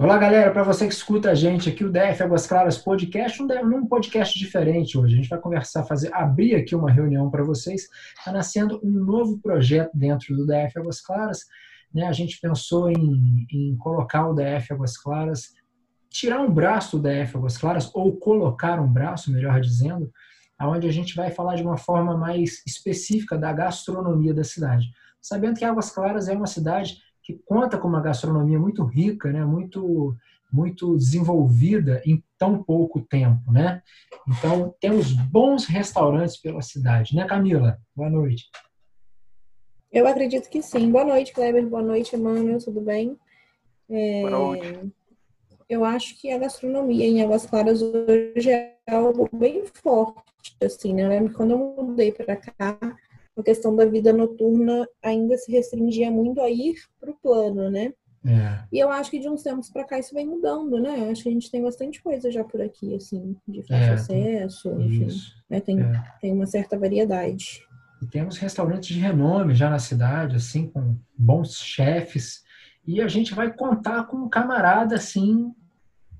Olá, galera. Para você que escuta a gente aqui, o DF Águas Claras Podcast, um, um podcast diferente hoje. A gente vai conversar, fazer, abrir aqui uma reunião para vocês. Está nascendo um novo projeto dentro do DF Águas Claras. Né? A gente pensou em, em colocar o DF Águas Claras, tirar um braço do DF Águas Claras, ou colocar um braço, melhor dizendo, aonde a gente vai falar de uma forma mais específica da gastronomia da cidade. Sabendo que Águas Claras é uma cidade que conta com uma gastronomia muito rica, né? muito, muito desenvolvida em tão pouco tempo. Né? Então, temos bons restaurantes pela cidade, né, Camila? Boa noite. Eu acredito que sim. Boa noite, Kleber. Boa noite, Emmanuel. Tudo bem? É... Boa noite. Eu acho que a gastronomia em Águas Claras hoje é algo bem forte, assim, né? Eu lembro que quando eu mudei para cá, a questão da vida noturna ainda se restringia muito a ir para o plano, né? É. E eu acho que de uns tempos para cá isso vem mudando, né? Acho que a gente tem bastante coisa já por aqui, assim, de fácil é, acesso, enfim. Né? Tem, é. tem uma certa variedade. E temos restaurantes de renome já na cidade, assim, com bons chefes. E a gente vai contar com um camarada, assim,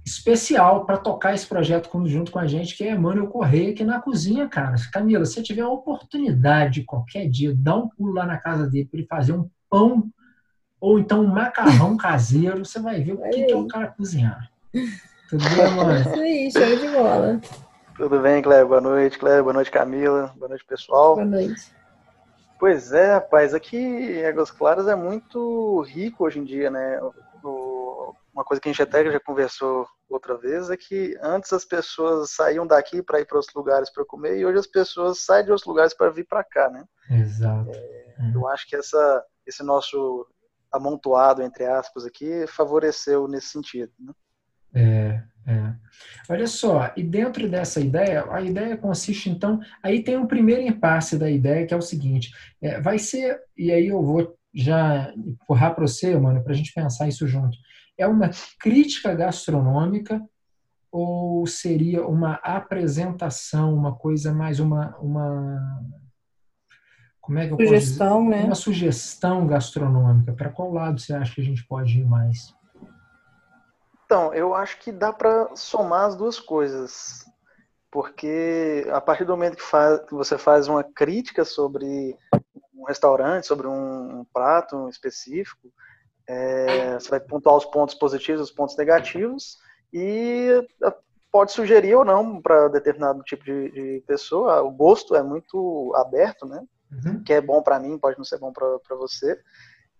especial para tocar esse projeto junto com a gente, que é Emmanuel Correia, aqui na cozinha, cara. Camila, se tiver a oportunidade qualquer dia, dá um pulo lá na casa dele para ele fazer um pão ou então um macarrão caseiro, você vai ver o que, que é o cara cozinhar. Tudo bem, mano? Isso aí, show de bola. Tudo bem, Cléber? Boa noite, Cléber. Boa noite, Camila. Boa noite, pessoal. Boa noite. Pois é, rapaz, aqui em Águas Claras é muito rico hoje em dia, né? Uma coisa que a gente até já conversou outra vez é que antes as pessoas saíam daqui para ir para outros lugares para comer e hoje as pessoas saem de outros lugares para vir para cá, né? Exato. É, eu acho que essa, esse nosso amontoado, entre aspas, aqui, favoreceu nesse sentido, né? É, é. Olha só, e dentro dessa ideia, a ideia consiste então, aí tem um primeiro impasse da ideia que é o seguinte, é, vai ser, e aí eu vou já empurrar para você, mano, para a gente pensar isso junto é uma crítica gastronômica ou seria uma apresentação, uma coisa mais uma, uma como é que eu sugestão, posso dizer? né? Uma sugestão gastronômica. Para qual lado você acha que a gente pode ir mais? Então, eu acho que dá para somar as duas coisas. Porque a partir do momento que, faz, que você faz uma crítica sobre um restaurante, sobre um, um prato específico, é, você vai pontuar os pontos positivos, os pontos negativos e é, pode sugerir ou não para determinado tipo de, de, pessoa. O gosto é muito aberto, né? Uhum. Que é bom para mim, pode não ser bom para você.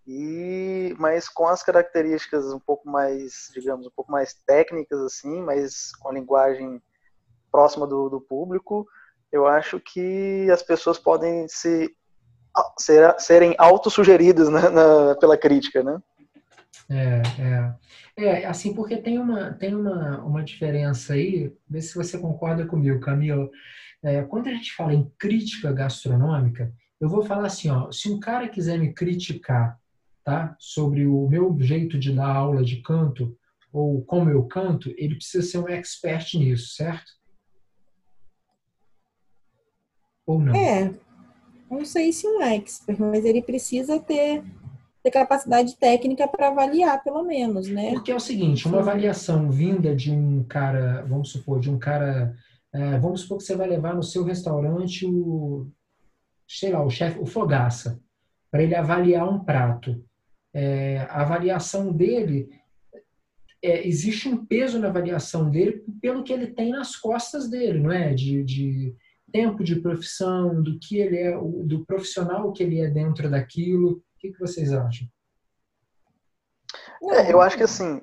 E mas com as características um pouco mais, digamos, um pouco mais técnicas assim, mas com a linguagem próxima do, do público, eu acho que as pessoas podem se ser, serem autossugeridas né, na, pela crítica, né? É, é. É, assim, porque tem uma, tem uma, uma diferença aí, vê se você concorda comigo, Camilo. É, quando a gente fala em crítica gastronômica, eu vou falar assim, ó, se um cara quiser me criticar, tá, sobre o meu jeito de dar aula de canto, ou como eu canto, ele precisa ser um expert nisso, certo? Ou não? É, não sei se um expert, mas ele precisa ter ter capacidade técnica para avaliar, pelo menos, né? Porque é o seguinte, uma avaliação vinda de um cara, vamos supor, de um cara, é, vamos supor que você vai levar no seu restaurante o, sei lá, o chefe, o fogaça, para ele avaliar um prato. É, a avaliação dele, é, existe um peso na avaliação dele pelo que ele tem nas costas dele, não é? De, de tempo de profissão, do que ele é, do profissional que ele é dentro daquilo. O que, que vocês acham? É, eu acho que assim,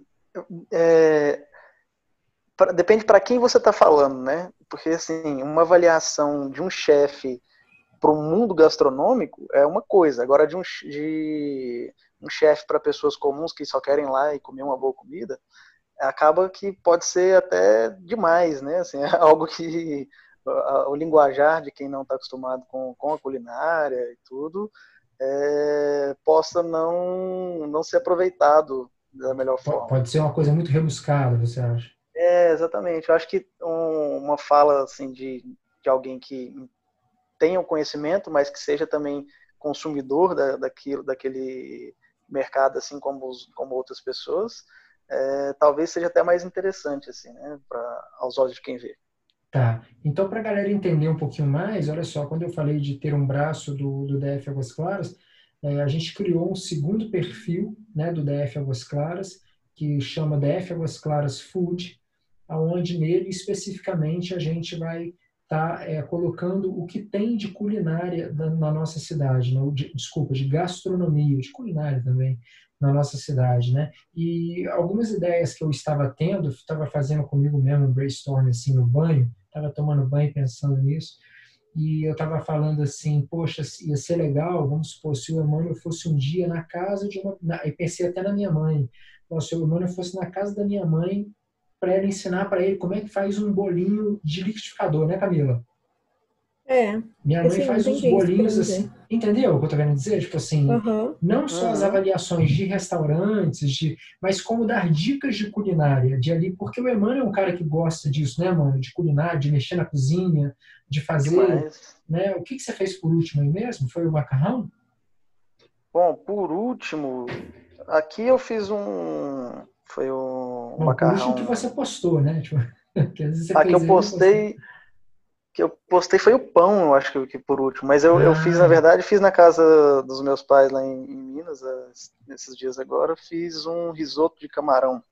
é, pra, depende para quem você está falando, né? Porque assim, uma avaliação de um chefe para o mundo gastronômico é uma coisa. Agora de um, de um chefe para pessoas comuns que só querem ir lá e comer uma boa comida, acaba que pode ser até demais, né? Assim, é algo que o linguajar de quem não está acostumado com, com a culinária e tudo é, possa não, não ser aproveitado da melhor forma. Pode ser uma coisa muito rebuscada, você acha? É, exatamente. Eu acho que um, uma fala assim de, de alguém que tenha o um conhecimento, mas que seja também consumidor da, daquilo, daquele mercado, assim como, os, como outras pessoas, é, talvez seja até mais interessante, assim, né, pra, aos olhos de quem vê. Tá. Então, para a galera entender um pouquinho mais, olha só, quando eu falei de ter um braço do, do DF Águas Claras, é, a gente criou um segundo perfil né, do DF Águas Claras, que chama DF Águas Claras Food, aonde nele especificamente a gente vai estar tá, é, colocando o que tem de culinária na, na nossa cidade, né? de, desculpa, de gastronomia, de culinária também na nossa cidade, né? E algumas ideias que eu estava tendo, estava fazendo comigo mesmo um brainstorm assim no banho, estava tomando banho pensando nisso, e eu estava falando assim, poxa, ia ser legal, vamos supor, se o Emmanuel fosse um dia na casa de uma... Na, eu pensei até na minha mãe, se o Emmanuel fosse na casa da minha mãe para ela ensinar para ele como é que faz um bolinho de liquidificador, né, Camila? É. Minha mãe faz uns bolinhos assim. Entendeu o que eu tô querendo dizer? Tipo assim, uhum. não só uhum. as avaliações de restaurantes, de, mas como dar dicas de culinária de ali, porque o Emmanuel é um cara que gosta disso, né, mano? De culinária, de mexer na cozinha, de fazer. Né? O que, que você fez por último aí mesmo? Foi o macarrão? Bom, por último, aqui eu fiz um. Foi um Bom, macarrão. Por último que você postou, né? Tipo, aqui eu postei que eu postei foi o pão, eu acho que, que por último. Mas eu, ah. eu fiz, na verdade, fiz na casa dos meus pais lá em, em Minas, nesses dias agora, fiz um risoto de camarão.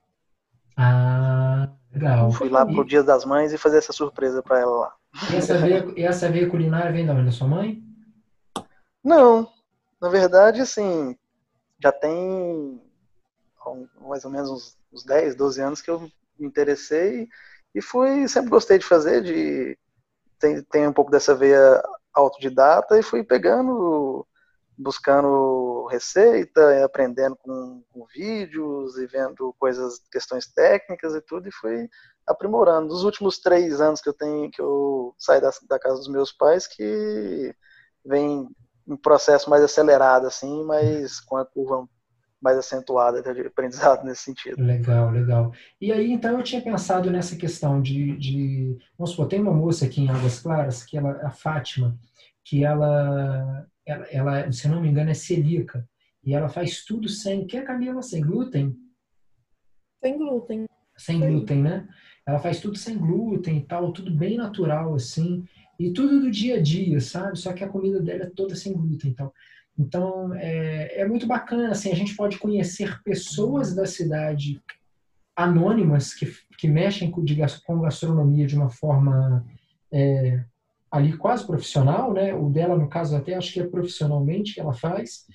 Ah, legal. Fui lá pro Dia das Mães e fazer essa surpresa para ela lá. E essa veia, essa veia culinária vem da? Da sua mãe? Não. Na verdade, assim, já tem mais ou menos uns, uns 10, 12 anos que eu me interessei e fui, sempre gostei de fazer, de tem, tem um pouco dessa veia autodidata e fui pegando, buscando receita, aprendendo com, com, vídeos e vendo coisas, questões técnicas e tudo, e fui aprimorando. Nos últimos três anos que eu tenho, que eu saí da, da casa dos meus pais, que vem um processo mais acelerado, assim, mas com a curva mais acentuada de aprendizado nesse sentido. Legal, legal. E aí, então, eu tinha pensado nessa questão de, de vamos supor, tem uma moça aqui em Águas Claras, que ela, a Fátima, que ela, ela, ela, se não me engano, é celíaca, e ela faz tudo sem, que é Camila, sem glúten? Sem glúten. Sem glúten, né? Ela faz tudo sem glúten e tal, tudo bem natural, assim, e tudo do dia a dia, sabe? Só que a comida dela é toda sem glúten e tal. Então, é, é muito bacana, assim, a gente pode conhecer pessoas da cidade anônimas que, que mexem com, de, com gastronomia de uma forma é, ali quase profissional, né? O dela, no caso, até acho que é profissionalmente que ela faz.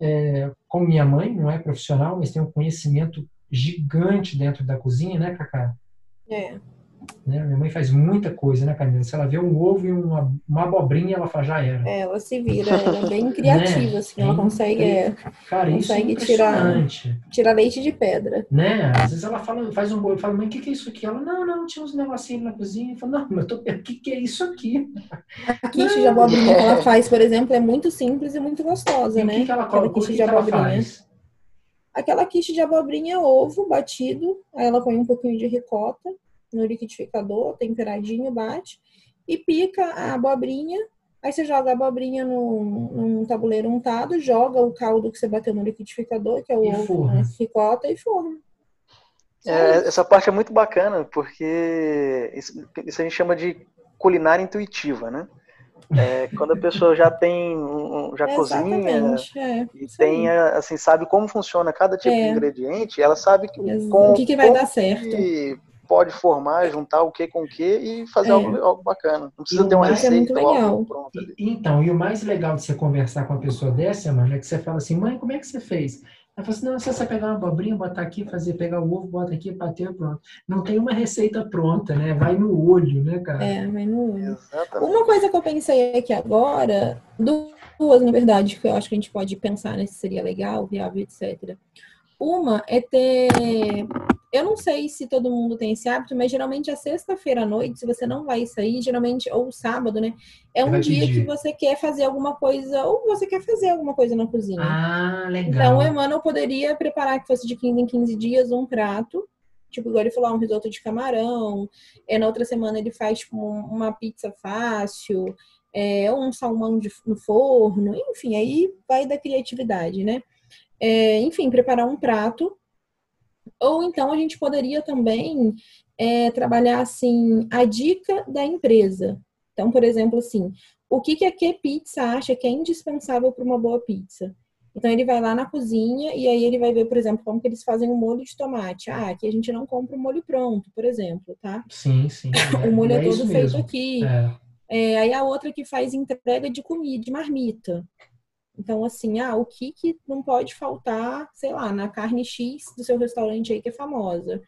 É, com minha mãe, não é profissional, mas tem um conhecimento gigante dentro da cozinha, né, Cacá? É. Né? Minha mãe faz muita coisa, né, Camila? Se ela vê um ovo e uma, uma abobrinha, ela fala, já era. É, ela se vira, ela é bem criativa, né? assim, ela consegue, é, Cara, consegue é tirar, tirar leite de pedra. Né? Às vezes ela fala, faz um bolo, fala, mãe, o que, que é isso aqui? Ela, não, não, tinha uns negocinhos na cozinha. Eu falo, não, mas o que, que é isso aqui? A quiche de abobrinha que ela faz, por exemplo, é muito simples e muito gostosa, e né? O que, que ela coloca? De abobrinha. Aquela quiche de abobrinha, ovo batido, aí ela põe um pouquinho de ricota, no liquidificador, temperadinho, bate, e pica a abobrinha. Aí você joga a abobrinha num, num tabuleiro untado, joga o caldo que você bateu no liquidificador, que é o ovo, né, ricota, e forma. É, essa parte é muito bacana, porque isso, isso, a gente chama de culinária intuitiva, né? É, quando a pessoa já tem, já é, cozinha é, e tem, assim, sabe como funciona cada tipo de é. ingrediente, ela sabe que, com, o que, que vai dar certo. Que, pode formar, juntar o que com o que e fazer é. algo, algo, bacana. Não precisa ter uma receita é ou algo pronto ali. Então, e o mais legal de você conversar com uma pessoa dessa, mano, é que você fala assim, mãe, como é que você fez? Ela fala assim, não, se você pegar uma abobrinha, botar aqui, fazer, pegar o ovo, bota aqui, bater, pronto. Não tem uma receita pronta, né? Vai no olho, né, cara? É, vai no olho. Exatamente. Uma coisa que eu pensei aqui agora, duas, na verdade, que eu acho que a gente pode pensar, né, se seria legal, viável, etc. Uma é ter eu não sei se todo mundo tem esse hábito, mas geralmente a sexta-feira à noite, se você não vai sair, geralmente, ou sábado, né? É um dia pedir. que você quer fazer alguma coisa, ou você quer fazer alguma coisa na cozinha. Ah, legal. Então, o Emmanuel poderia preparar que fosse de 15 em 15 dias um prato. Tipo, igual ele falou, um risoto de camarão. É, na outra semana ele faz tipo, uma pizza fácil, é, ou um salmão de, no forno. Enfim, aí vai da criatividade, né? É, enfim, preparar um prato Ou então a gente poderia também é, trabalhar assim a dica da empresa. Então, por exemplo, assim, o que, que a Q Pizza acha que é indispensável para uma boa pizza? Então ele vai lá na cozinha e aí ele vai ver, por exemplo, como que eles fazem o molho de tomate. Ah, aqui a gente não compra o molho pronto, por exemplo, tá? Sim, sim. o molho é, é todo feito aqui. É. É, aí a outra que faz entrega de comida, de marmita. Então, assim, ah, o que, que não pode faltar, sei lá, na carne X do seu restaurante aí que é famosa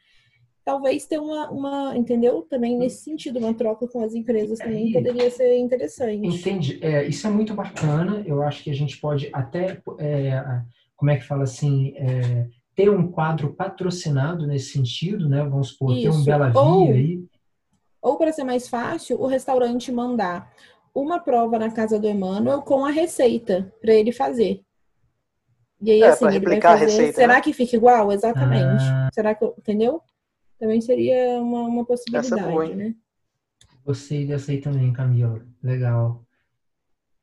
talvez ter uma, uma, entendeu? Também nesse sentido, uma troca com as empresas também poderia ser interessante. Entendi. É, isso é muito bacana. Eu acho que a gente pode até, é, como é que fala assim, é, ter um quadro patrocinado nesse sentido, né? Vamos supor, isso. ter um Bela Via ou, aí. Ou para ser mais fácil, o restaurante mandar uma prova na casa do Emmanuel com a receita para ele fazer. E aí, é, assim, ele vai fazer. Receita, Será né? que fica igual? Exatamente. Ah. Será que, entendeu? também seria uma, uma possibilidade, Essa boa, né? Gostei dessa aí também, Camila. Legal.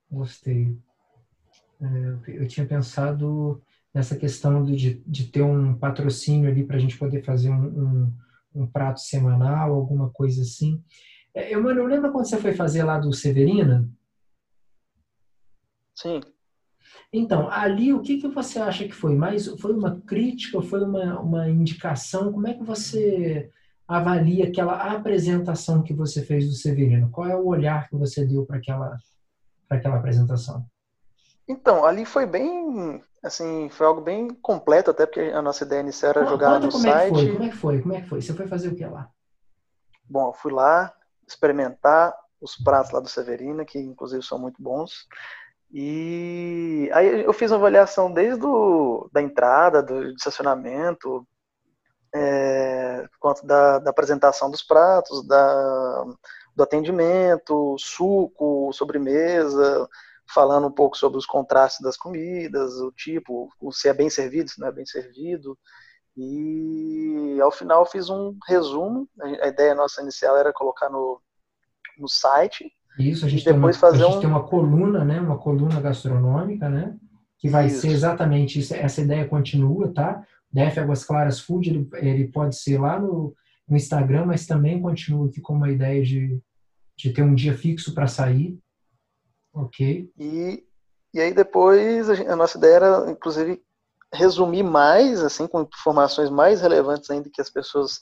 Gostei. É, eu tinha pensado nessa questão de, de ter um patrocínio ali para a gente poder fazer um, um, um, prato semanal, alguma coisa assim. É, eu, mano, lembro quando você foi fazer lá do Severina? Sim. Então, ali o que, que você acha que foi? Mais foi uma crítica, foi uma, uma indicação? Como é que você avalia aquela apresentação que você fez do Severino? Qual é o olhar que você deu para aquela, para aquela apresentação? Então, ali foi bem, assim, foi algo bem completo, até porque a nossa ideia inicial era jogar no como site. É que foi? Como é que foi? Como é que foi? Você foi fazer o que lá? Bom, eu fui lá experimentar os pratos lá do Severino, que inclusive são muito bons. E aí eu fiz uma avaliação desde do, da entrada, do estacionamento, é, quanto da, da, apresentação dos pratos, da, do atendimento, suco, sobremesa, falando um pouco sobre os contrastes das comidas, o tipo, se é bem servido, se não é bem servido. E ao final fiz um resumo. A ideia nossa inicial era colocar no, no site isso, a gente, tem uma, fazer a gente um... tem uma coluna, né? Uma coluna gastronômica, né? Que vai isso. ser exatamente isso. Essa ideia continua, tá? DF Águas Claras Food, ele, ele pode ser lá no, no, Instagram, mas também continua aqui com uma ideia de, de ter um dia fixo para sair. Ok. E, e aí depois a, gente, a nossa ideia era, inclusive, resumir mais, assim, com informações mais relevantes ainda que as pessoas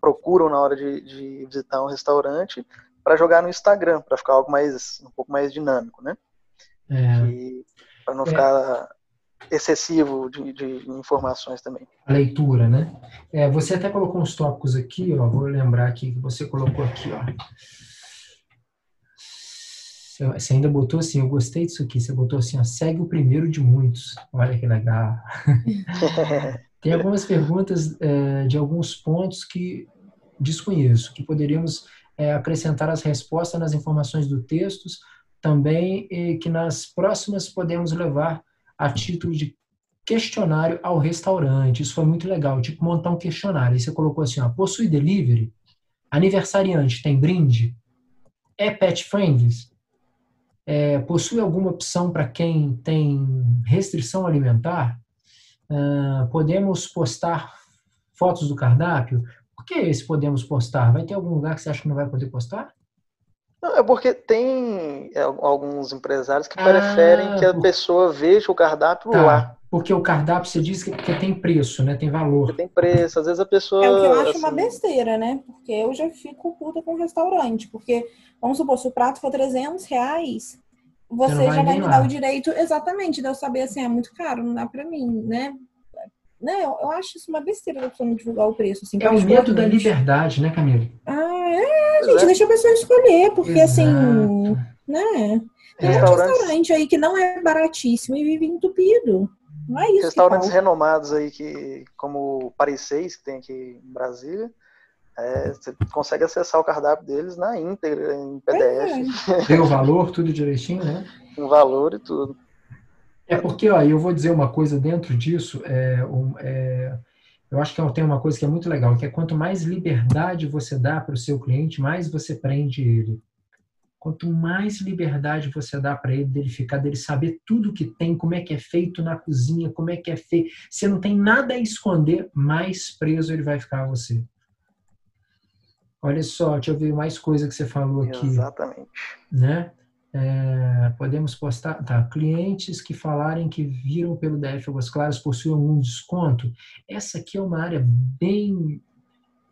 procuram na hora de, de visitar um restaurante, para jogar no Instagram, para ficar algo mais um pouco mais dinâmico, né? É. Para não é. ficar excessivo de, de, informações também. A leitura, né? É, você até colocou uns tópicos aqui, ó. Vou lembrar aqui que você colocou aqui, ó. Você ainda botou assim, eu gostei disso aqui. Você botou assim, ó, segue o primeiro de muitos. Olha que legal. Tem algumas perguntas é, de alguns pontos que desconheço, que poderíamos é, acrescentar as respostas nas informações do texto, também e que nas próximas podemos levar a título de questionário ao restaurante. Isso foi muito legal, tipo montar um questionário. E você colocou assim, ó, possui delivery? Aniversariante tem brinde? É pet friendly? É, possui alguma opção para quem tem restrição alimentar? Uh, podemos postar fotos do cardápio? Por que esse podemos postar? Vai ter algum lugar que você acha que não vai poder postar? Não, é porque tem é, alguns empresários que ah, preferem que a por... pessoa veja o cardápio tá, lá. Porque o cardápio você diz que, que tem preço, né? Tem valor. tem preço. Às vezes a pessoa. É o que eu acho assim... uma besteira, né? Porque eu já fico puta com o restaurante. Porque, vamos supor, se o prato for 300 reais, você, você já vai me lá. dar o direito, exatamente, de eu saber assim, é muito caro, não dá pra mim, né? Né, eu, eu acho isso uma besteira da pessoa não divulgar o preço. Assim, é o medo da liberdade, né, Camila? Ah, é, gente, é. deixa a pessoa escolher, porque assim, Exato. assim, né? Tem é. um restaurante aí que não é baratíssimo e vive entupido. Não é isso. Restaurantes renomados aí, que, como o Paris 6, que tem aqui em Brasília, é, você consegue acessar o cardápio deles na íntegra, em PDF. É. Tem o valor, tudo direitinho, né? o valor e tudo. É porque, ó, eu vou dizer uma coisa dentro disso, é, um, é, eu acho que tem uma coisa que é muito legal, que é quanto mais liberdade você dá para o seu cliente, mais você prende ele. Quanto mais liberdade você dá para ele, dele ficar, dele saber tudo que tem, como é que é feito na cozinha, como é que é feito, você não tem nada a esconder, mais preso ele vai ficar a você. Olha só, deixa eu ver mais coisa que você falou aqui. Exatamente. Né? É, podemos postar. Tá, clientes que falarem que viram pelo DF Águas Claras possuem algum desconto. Essa aqui é uma área bem,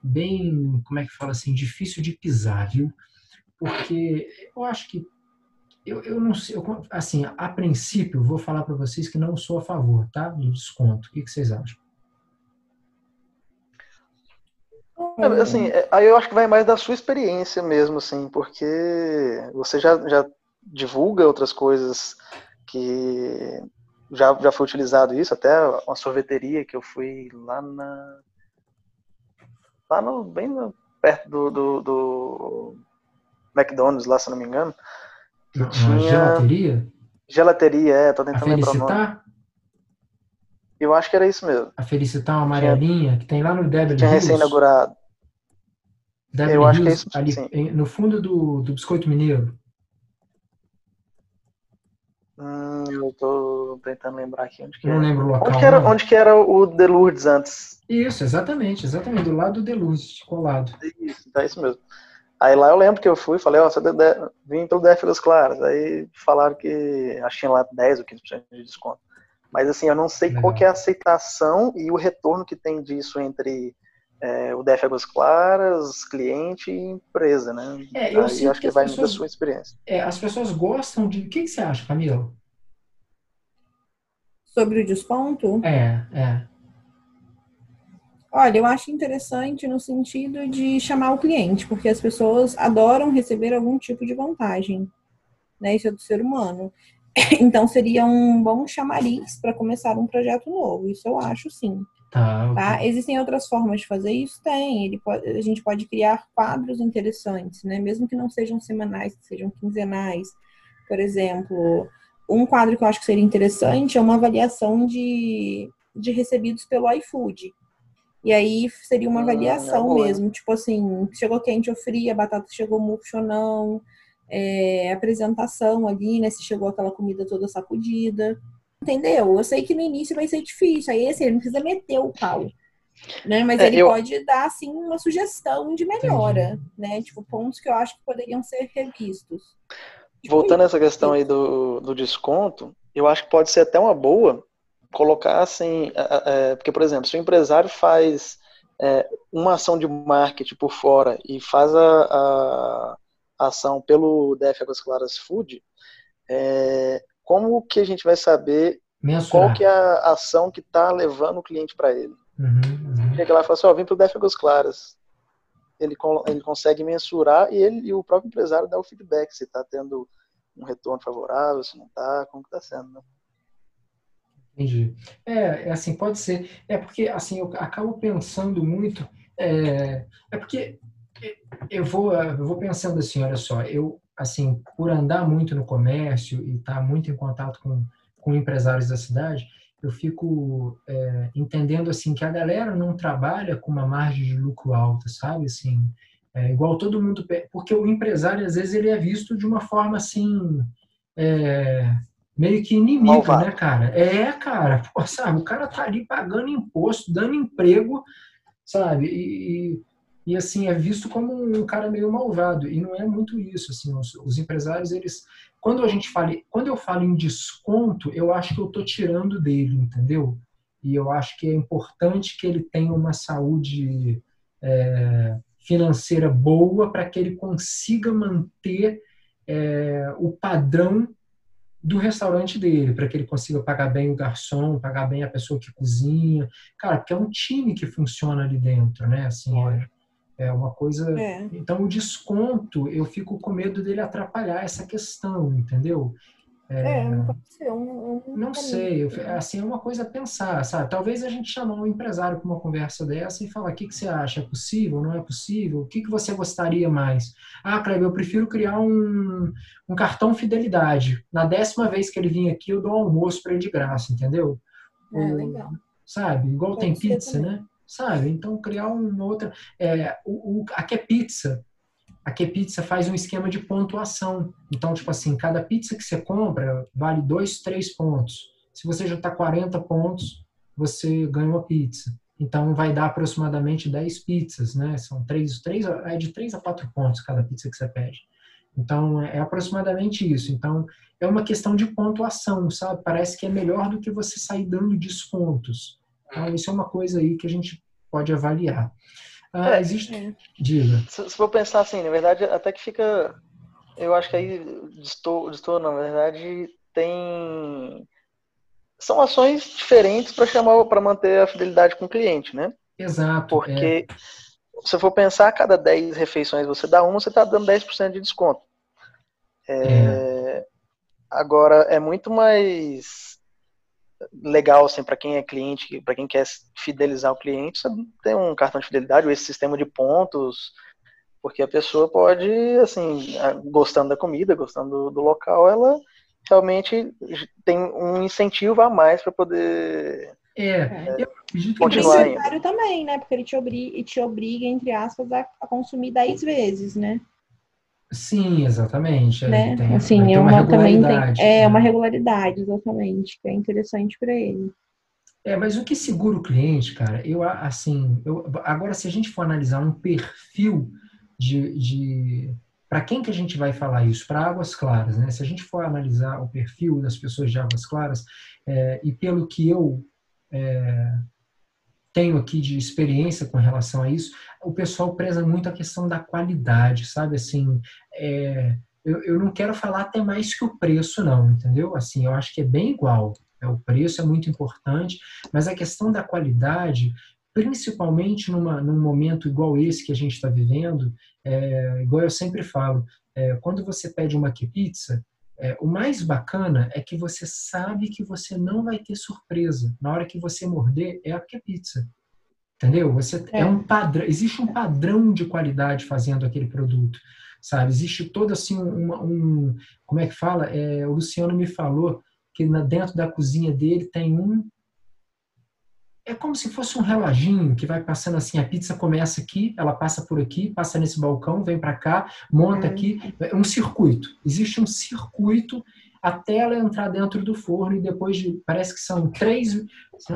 bem, como é que fala assim, difícil de pisar, viu? Porque eu acho que eu, eu não sei, eu, assim, a princípio, vou falar para vocês que não sou a favor, tá? Do desconto. O que, que vocês acham? É, assim, é, aí eu acho que vai mais da sua experiência mesmo, assim, porque você já, já divulga outras coisas que já, já foi utilizado isso, até uma sorveteria que eu fui lá na. lá no. bem no, perto do, do, do, McDonald's, lá, se não me engano. Que tinha... Gelateria? Gelateria, é, tô tentando lembrar o nome. Eu acho que era isso mesmo. A Felicitar, uma amarelinha, que tem lá no Debbie Tinha recém-inaugurado. Eu acho que é isso. Ali, no fundo do, do Biscoito Mineiro. Hum, eu tô tentando lembrar aqui onde que Não era. lembro o local. Onde que, era, onde que era o Delurdes antes? Isso, exatamente, exatamente, do lado do Delurdes, colado. Isso, é isso mesmo. Aí lá eu lembro que eu fui falei, ó, oh, você vim pelo DF das Claras. Aí falaram que tinha lá 10 ou 15% de desconto. Mas assim, eu não sei Legal. qual que é a aceitação e o retorno que tem disso entre é, o DF Águas Claras, cliente e empresa, né? É, eu Aí, acho que, que vai pessoas, da sua experiência. É, as pessoas gostam de. O que, que você acha, Camila? Sobre o desconto? É, é. Olha, eu acho interessante no sentido de chamar o cliente, porque as pessoas adoram receber algum tipo de vantagem, né? Isso é do ser humano. Então seria um bom chamariz para começar um projeto novo. Isso eu acho sim. Tá, tá? Existem outras formas de fazer isso? Tem. Ele pode, a gente pode criar quadros interessantes, né? Mesmo que não sejam semanais, que sejam quinzenais. Por exemplo, um quadro que eu acho que seria interessante é uma avaliação de, de recebidos pelo iFood. E aí seria uma hum, avaliação é mesmo, tipo assim, chegou quente ou fria, a batata chegou murcha ou não, é, apresentação ali, né? Se chegou aquela comida toda sacudida. Entendeu? Eu sei que no início vai ser difícil, aí assim, ele não precisa meter o pau. Né? Mas é, ele eu... pode dar assim uma sugestão de melhora, Entendi. né? Tipo, pontos que eu acho que poderiam ser revistos. Tipo, Voltando a essa questão aí do, do desconto, eu acho que pode ser até uma boa colocar assim, é, é, porque, por exemplo, se o empresário faz é, uma ação de marketing por fora e faz a, a, a ação pelo DF Águas Claras Food, é, como que a gente vai saber Mensurar. qual que é a ação que está levando o cliente para ele? Uhum, uhum. Chega lá e fala assim, ó, vim para o Défagos Claras. Ele, ele consegue mensurar e ele e o próprio empresário dá o feedback se está tendo um retorno favorável, se não está, como está sendo, né? Entendi. É, é, assim, pode ser. É porque, assim, eu acabo pensando muito. É, é porque eu vou, eu vou pensando assim, olha só, eu assim, por andar muito no comércio e estar tá muito em contato com, com empresários da cidade, eu fico é, entendendo assim que a galera não trabalha com uma margem de lucro alta, sabe? Assim, é, igual todo mundo, porque o empresário às vezes ele é visto de uma forma assim é, meio que inimigo, Malvado. né, cara? É, cara, pô, sabe? O cara tá ali pagando imposto, dando emprego, sabe? E, e assim é visto como um cara meio malvado. E não é muito isso assim. Os, os, empresários eles quando a gente fala quando eu falo em desconto eu acho que eu estou tirando dele entendeu? E eu acho que é importante que ele tenha uma saúde é, financeira boa para que ele consiga manter é, o padrão do restaurante dele, para que ele consiga pagar bem o garçom, pagar bem a pessoa que cozinha, cara, porque é um time que funciona ali dentro, né? Assim, é, é uma coisa. É. Então, o desconto, eu fico com medo dele atrapalhar essa questão, entendeu? É, é pode ser um, um Não sei, assim, é uma coisa a pensar, sabe? Talvez a gente chamar um empresário para uma conversa dessa e falar: o que, que você acha? É possível? Não é possível? O que, que você gostaria mais? Ah, Kleber, eu prefiro criar um, um cartão fidelidade. Na décima vez que ele vir aqui, eu dou um almoço para ele de graça, entendeu? É, Ou, legal. Sabe? Igual pode tem pizza, também. né? Sabe? Então, criar uma outra. É, o, o, aqui é pizza. a Que Pizza faz um esquema de pontuação. Então, tipo assim, cada pizza que você compra vale dois, três pontos. Se você já está 40 pontos, você ganha uma pizza. Então, vai dar aproximadamente 10 pizzas, né? São três, três, é de 3 a 4 pontos cada pizza que você pede. Então, é aproximadamente isso. Então, é uma questão de pontuação, sabe? Parece que é melhor do que você sair dando descontos. Então, isso é uma coisa aí que a gente pode avaliar. Ah, é, existe. É. Diga. Se, se for pensar assim, na verdade, até que fica. Eu acho que aí estou, estou na verdade, tem. São ações diferentes para chamar, para manter a fidelidade com o cliente, né? Exato. Porque é. se for pensar, a cada 10 refeições você dá uma, você está dando 10% de desconto. É, é. Agora, é muito mais legal assim para quem é cliente, para quem quer fidelizar o cliente, tem um cartão de fidelidade ou esse sistema de pontos, porque a pessoa pode, assim, gostando da comida, gostando do, do local, ela realmente tem um incentivo a mais para poder é, é, eu acredito que é também, né? Porque ele te obriga, te obriga entre aspas, a, a consumir 10 vezes, né? Sim, exatamente. É, né? Tem, assim, é uma, uma também tem, é né? uma regularidade, exatamente, que é interessante para ele. É, mas o que segura o cliente, cara, eu assim, eu, agora se a gente for analisar um perfil de, de para quem que a gente vai falar isso? Para Águas Claras, né? Se a gente for analisar o perfil das pessoas de Águas Claras, é, e pelo que eu é, tenho aqui de experiência com relação a isso, o pessoal preza muito a questão da qualidade, sabe? Assim, é, eu, eu não quero falar até mais que o preço, não, entendeu? Assim, eu acho que é bem igual. É, o preço é muito importante, mas a questão da qualidade, principalmente numa, num momento igual esse que a gente está vivendo, é, igual eu sempre falo, é, quando você pede uma que pizza, é, o mais bacana é que você sabe que você não vai ter surpresa. Na hora que você morder, é a que pizza. Entendeu? Você é. é. um padrão, existe um padrão de qualidade fazendo aquele produto, sabe? Existe todo assim um, um como é que fala? É, o Luciano me falou que na, dentro da cozinha dele tem um é como se fosse um reloginho que vai passando assim, a pizza começa aqui, ela passa por aqui, passa nesse balcão, vem para cá, monta uhum. aqui, é um circuito. Existe um circuito até ela entrar dentro do forno e depois de, parece que são três,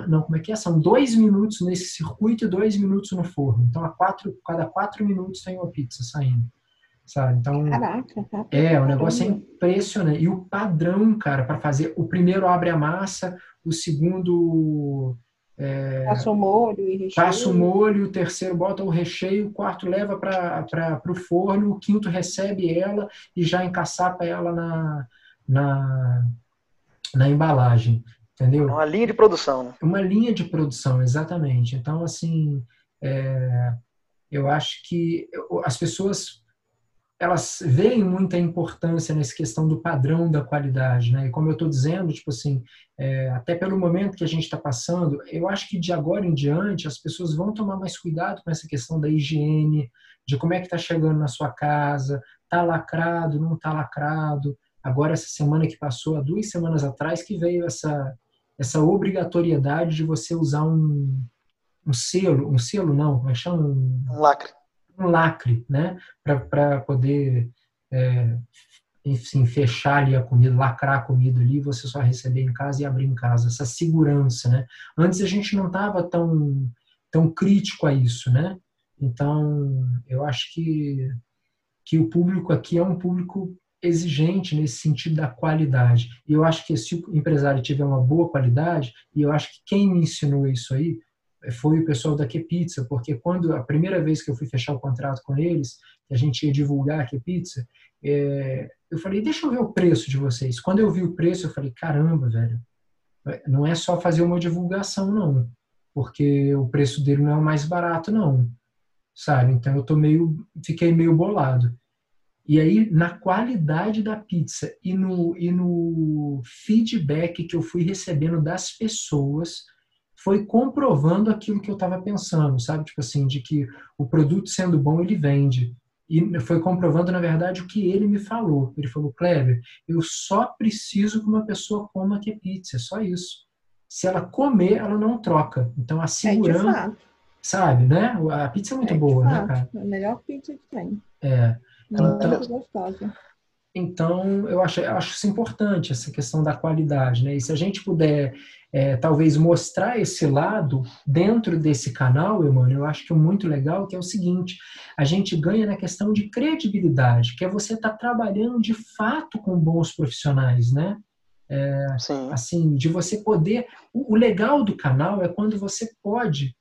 não, como é que é? São dois minutos nesse circuito e dois minutos no forno. Então, a quatro, cada quatro minutos tem uma pizza saindo, sabe? Então, Caraca, tá é, o negócio é impressionante. E o padrão, cara, para fazer, o primeiro abre a massa, o segundo é, passa o molho e recheio. Passa o molho, o terceiro bota o recheio, o quarto leva para o forno, o quinto recebe ela e já encaçapa ela na, na, na embalagem. Entendeu? Uma linha de produção. Né? Uma linha de produção, exatamente. Então, assim, é, eu acho que as pessoas elas veem muita importância nessa questão do padrão da qualidade, né? E como eu estou dizendo, tipo assim, é, até pelo momento que a gente está passando, eu acho que de agora em diante as pessoas vão tomar mais cuidado com essa questão da higiene, de como é que está chegando na sua casa, tá lacrado, não tá lacrado. Agora essa semana que passou, há duas semanas atrás, que veio essa essa obrigatoriedade de você usar um, um selo, um selo não, como é que chama? Um, um lacre um lacre, né? Para poder, é, enfim, fechar ali a comida, lacrar a comida ali, você só receber em casa e abrir em casa. Essa segurança, né? Antes a gente não estava tão, tão crítico a isso, né? Então, eu acho que, que o público aqui é um público exigente nesse sentido da qualidade. E eu acho que se o empresário tiver uma boa qualidade, e eu acho que quem me ensinou isso aí foi o pessoal da Que Pizza, porque quando a primeira vez que eu fui fechar o contrato com eles, que a gente ia divulgar a Que Pizza, é, eu falei, deixa eu ver o preço de vocês. Quando eu vi o preço, eu falei, caramba, velho, não é só fazer uma divulgação, não, porque o preço dele não é o mais barato, não, sabe? Então eu tô meio, fiquei meio bolado. E aí, na qualidade da pizza e no, e no feedback que eu fui recebendo das pessoas, foi comprovando aquilo que eu estava pensando, sabe? Tipo assim, de que o produto sendo bom, ele vende. E foi comprovando, na verdade, o que ele me falou. Ele falou, Kleber, eu só preciso que uma pessoa coma que é pizza, é só isso. Se ela comer, ela não troca. Então, a segurança, é sabe, né? A pizza é muito é boa, né, cara? É a melhor pizza que tem. É. Então, é muito gostosa. Então, eu acho, eu acho isso importante, essa questão da qualidade, né? E se a gente puder, é, talvez, mostrar esse lado dentro desse canal, Emmanuel, eu acho que é muito legal, que é o seguinte, a gente ganha na questão de credibilidade, que é você estar tá trabalhando de fato com bons profissionais, né? É, assim, de você poder... O, o legal do canal é quando você pode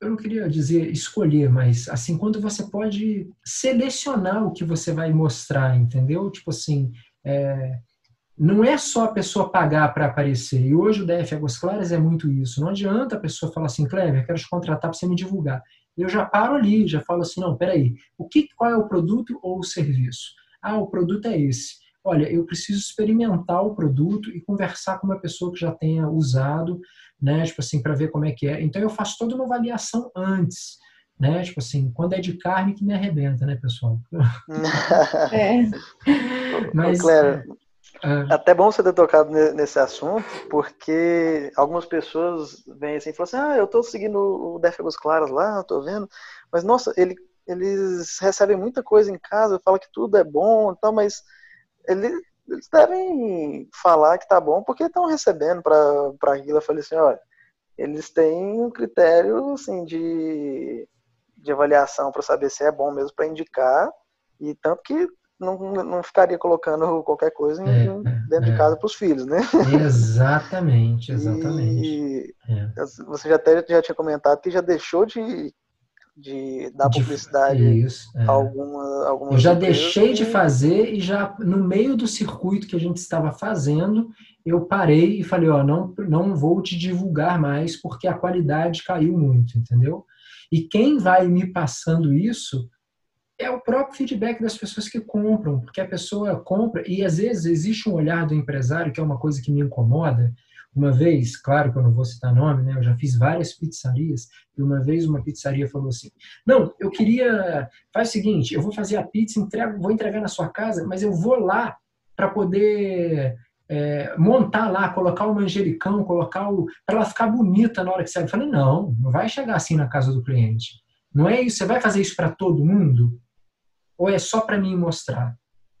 eu não queria dizer escolher, mas assim, quando você pode selecionar o que você vai mostrar, entendeu? Tipo assim, é, não é só a pessoa pagar para aparecer. E hoje o DF Águas Claras é muito isso. Não adianta a pessoa falar assim, Cleber, quero te contratar para você me divulgar. Eu já paro ali, já falo assim, não, peraí, o que, qual é o produto ou o serviço? Ah, o produto é esse. Olha, eu preciso experimentar o produto e conversar com uma pessoa que já tenha usado né? Tipo assim, para ver como é que é. Então eu faço toda uma avaliação antes, né? Tipo assim, quando é de carne que me arrebenta, né, pessoal? é. Mas, Claire, é. Até bom você ter tocado nesse assunto, porque algumas pessoas vêm assim e falam assim: ah, eu estou seguindo o Défagos Claras lá, estou vendo, mas nossa, ele, eles recebem muita coisa em casa, fala que tudo é bom e tal, mas ele, eles devem falar que tá bom porque estão recebendo para aquilo. Eu falei assim, olha, eles têm um critério assim de, de avaliação para saber se é bom mesmo para indicar e tanto que não, não ficaria colocando qualquer coisa é, dentro é. de casa para os filhos, né? Exatamente, exatamente. E é. Você já até já tinha comentado que já deixou de de dar publicidade Isso, é. alguma, algumas Eu já deixei de fazer e já no meio do circuito que a gente estava fazendo, eu parei e falei, ó, não, não vou te divulgar mais porque a qualidade caiu muito, entendeu? E quem vai me passando isso é o próprio feedback das pessoas que compram, porque a pessoa compra e às vezes existe um olhar do empresário que é uma coisa que me incomoda, uma vez, claro que eu não vou citar nome, né? Eu já fiz várias pizzarias e uma vez uma pizzaria falou assim: "Não, eu queria, faz o seguinte, eu vou fazer a pizza, entrego, vou entregar na sua casa, mas eu vou lá para poder é, montar lá, colocar o manjericão, colocar o para ela ficar bonita na hora que você Eu falei: "Não, não vai chegar assim na casa do cliente. Não é isso, você vai fazer isso para todo mundo? Ou é só para mim mostrar?"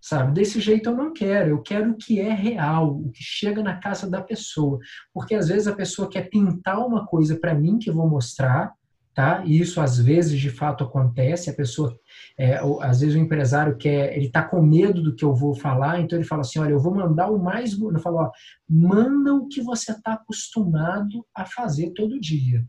Sabe? Desse jeito eu não quero, eu quero o que é real, o que chega na casa da pessoa, porque às vezes a pessoa quer pintar uma coisa para mim que eu vou mostrar, tá? E isso às vezes de fato acontece, a pessoa, é, às vezes o empresário quer, ele tá com medo do que eu vou falar, então ele fala assim, olha, eu vou mandar o mais, eu falo, ó, manda o que você está acostumado a fazer todo dia.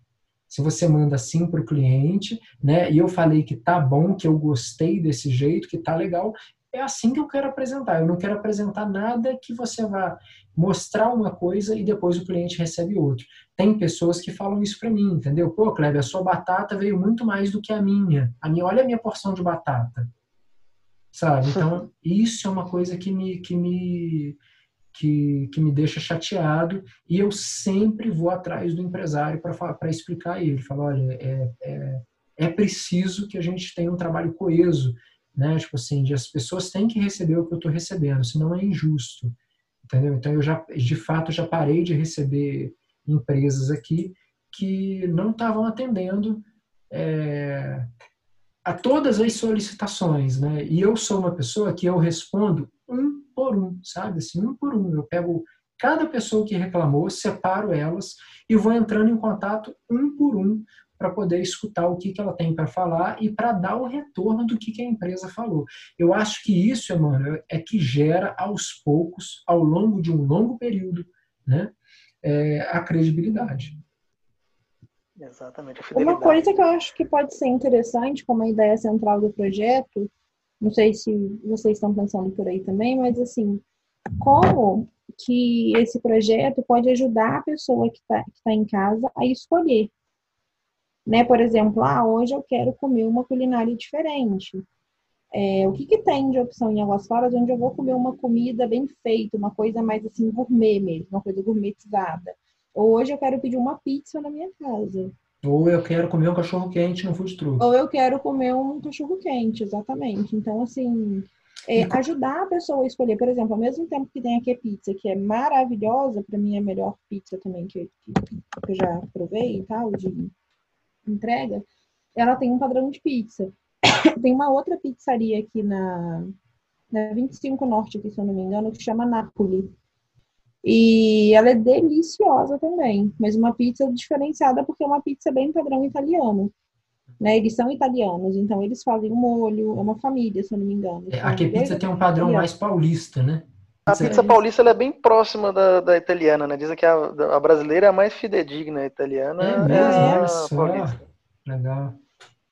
Se você manda assim para o cliente, né? E eu falei que tá bom, que eu gostei desse jeito, que tá legal, é assim que eu quero apresentar. Eu não quero apresentar nada que você vá mostrar uma coisa e depois o cliente recebe outro. Tem pessoas que falam isso para mim, entendeu? Pô, Kleber, a sua batata veio muito mais do que a minha. A minha, olha a minha porção de batata. Sabe? Então, isso é uma coisa que me que me que, que me deixa chateado e eu sempre vou atrás do empresário para explicar a ele. Falar, olha, é, é, é preciso que a gente tenha um trabalho coeso né? Tipo assim, de as pessoas têm que receber o que eu estou recebendo, senão é injusto, entendeu? Então eu já, de fato, já parei de receber empresas aqui que não estavam atendendo é, a todas as solicitações, né? E eu sou uma pessoa que eu respondo um por um, sabe? Assim, um por um. Eu pego cada pessoa que reclamou, separo elas e vou entrando em contato um por um para poder escutar o que, que ela tem para falar e para dar o retorno do que, que a empresa falou. Eu acho que isso, mano, é que gera aos poucos, ao longo de um longo período, né, é, a credibilidade. Exatamente. Uma coisa que eu acho que pode ser interessante como a ideia central do projeto, não sei se vocês estão pensando por aí também, mas assim, como que esse projeto pode ajudar a pessoa que está tá em casa a escolher né? Por exemplo, ah, hoje eu quero comer uma culinária diferente. É, o que, que tem de opção em Águas Claras onde eu vou comer uma comida bem feita, uma coisa mais assim gourmet mesmo, uma coisa gourmetizada. Ou hoje eu quero pedir uma pizza na minha casa. Ou eu quero comer um cachorro quente no food truck. Ou eu quero comer um cachorro quente, exatamente. Então, assim, é, ajudar a pessoa a escolher. Por exemplo, ao mesmo tempo que tem aqui a pizza, que é maravilhosa, para mim é a melhor pizza também que, que, que eu já provei e tal, de entrega, ela tem um padrão de pizza. Tem uma outra pizzaria aqui na, na 25 Norte, aqui, se eu não me engano, que chama Napoli. E ela é deliciosa também, mas uma pizza diferenciada porque é uma pizza bem padrão italiano. Né? Eles são italianos, então eles fazem o molho, é uma família, se eu não me engano. É, aqui a pizza tem um padrão mais paulista, né? A pizza paulista é bem próxima da, da, italiana, né? Dizem que a, a, brasileira é a mais fidedigna, a italiana é, mesmo, é a paulista. Legal.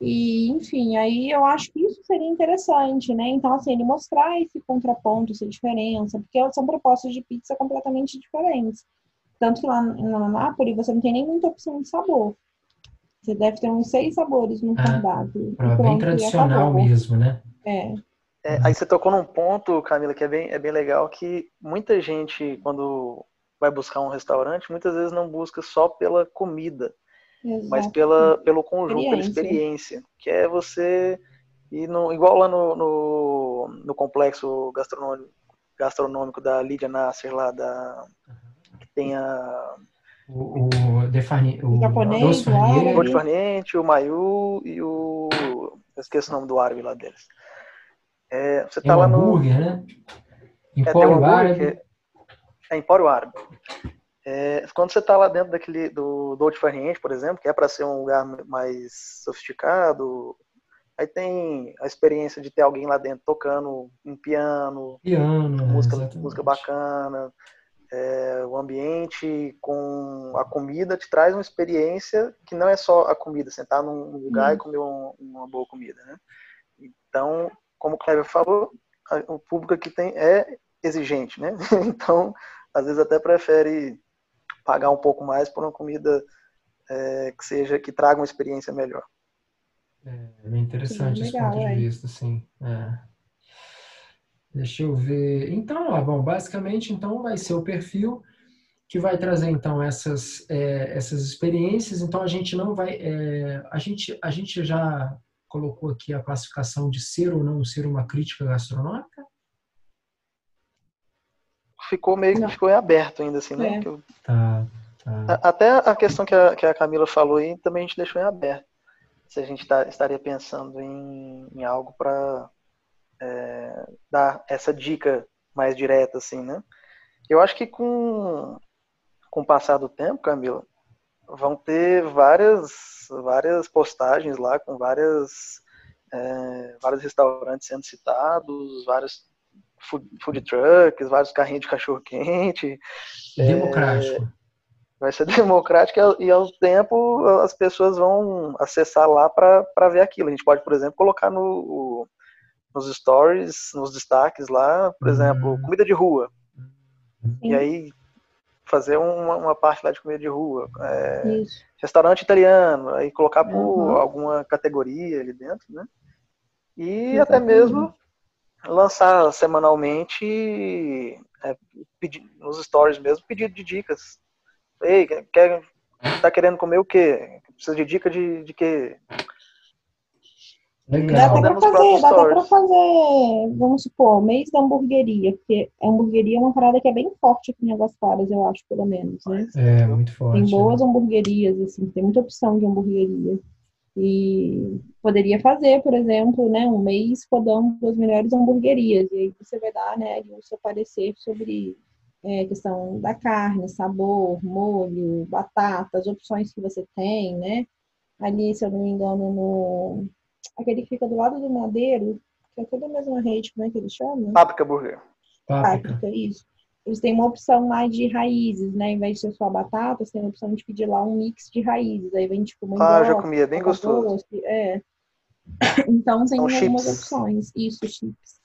E, enfim, aí eu acho que isso seria interessante, né? Então, assim, ele mostrar esse contraponto, essa diferença, porque são propostas de pizza completamente diferentes. Tanto que lá na Nápoles você não tem nem muita opção de sabor. Você deve ter uns seis sabores no ah, cardápio. É bem tradicional mesmo, né? É. é. Aí você tocou num ponto, Camila, que é bem, é bem legal, que muita gente, quando vai buscar um restaurante, muitas vezes não busca só pela comida, Exato. mas pela, pelo conjunto, experiência. pela experiência, que é você ir no, igual lá no, no, no complexo gastronômico, gastronômico da Lídia Nasser, lá da que tem a o, o, Defarni, o japonês, o de Farniente, o Mayu e o. Eu esqueço o nome do árabe lá deles. É, você tá lá no. Hambúrguer, né? Empório é, árabe. É, é Empório Árabe. É, quando você está lá dentro daquele do Dolce Farniente, por exemplo, que é para ser um lugar mais sofisticado, aí tem a experiência de ter alguém lá dentro tocando um piano, piano música, música bacana, é, o ambiente com a comida te traz uma experiência que não é só a comida, sentar num lugar hum. e comer um, uma boa comida, né? Então, como o Cleber falou, o público aqui tem, é exigente, né? Então, às vezes até prefere pagar um pouco mais por uma comida é, que seja que traga uma experiência melhor. É, é bem interessante esse ponto de vista, sim. É. Deixa eu ver. Então, ó, bom, basicamente, então vai ser o perfil que vai trazer então essas é, essas experiências. Então a gente não vai, é, a gente a gente já colocou aqui a classificação de ser ou não ser uma crítica gastronômica. Ficou meio que ficou aberto ainda assim, né? É. Eu... Tá, tá. Até a questão que a, que a Camila falou aí também a gente deixou em aberto. Se a gente tá, estaria pensando em, em algo para é, dar essa dica mais direta, assim, né? Eu acho que com, com o passar do tempo, Camila, vão ter várias, várias postagens lá com várias, é, vários restaurantes sendo citados, vários food, food trucks, vários carrinhos de cachorro-quente. Democrático. É, vai ser democrático e ao tempo as pessoas vão acessar lá para ver aquilo. A gente pode, por exemplo, colocar no, nos stories, nos destaques lá, por exemplo, uhum. comida de rua. Sim. E aí fazer uma, uma, parte lá de comida de rua. É, restaurante italiano, aí colocar por uhum. alguma categoria ali dentro, né? E Exatamente. até mesmo lançar semanalmente é, pedir, nos stories mesmo pedido de dicas. Ei, quer, tá querendo comer o quê? Precisa de dica de, de quê? Legal. Dá para fazer, dá para fazer, vamos supor, mês da hamburgueria, porque a hamburgueria é uma parada que é bem forte aqui em Águas Claras, eu acho, pelo menos, né? É, muito forte. Tem boas né? hamburguerias, assim, tem muita opção de hamburgueria. E poderia fazer, por exemplo, né, um mês rodando as melhores hamburguerias, e aí você vai dar, né, o seu parecer sobre é, questão da carne, sabor, molho, batata, as opções que você tem, né? Ali, se eu não me engano, no aquele que fica do lado do Madeiro, que é toda a mesma rede, como é que eles chamam? Páprica Burger. Páprica, isso. Eles têm uma opção lá de raízes, né? Em invés de ser só batata, você tem a opção de pedir lá um mix de raízes. Aí vem tipo mandioca. Ah, já comi, é bem gostoso. Doce, é. Então tem São algumas chips. opções. Isso, chips.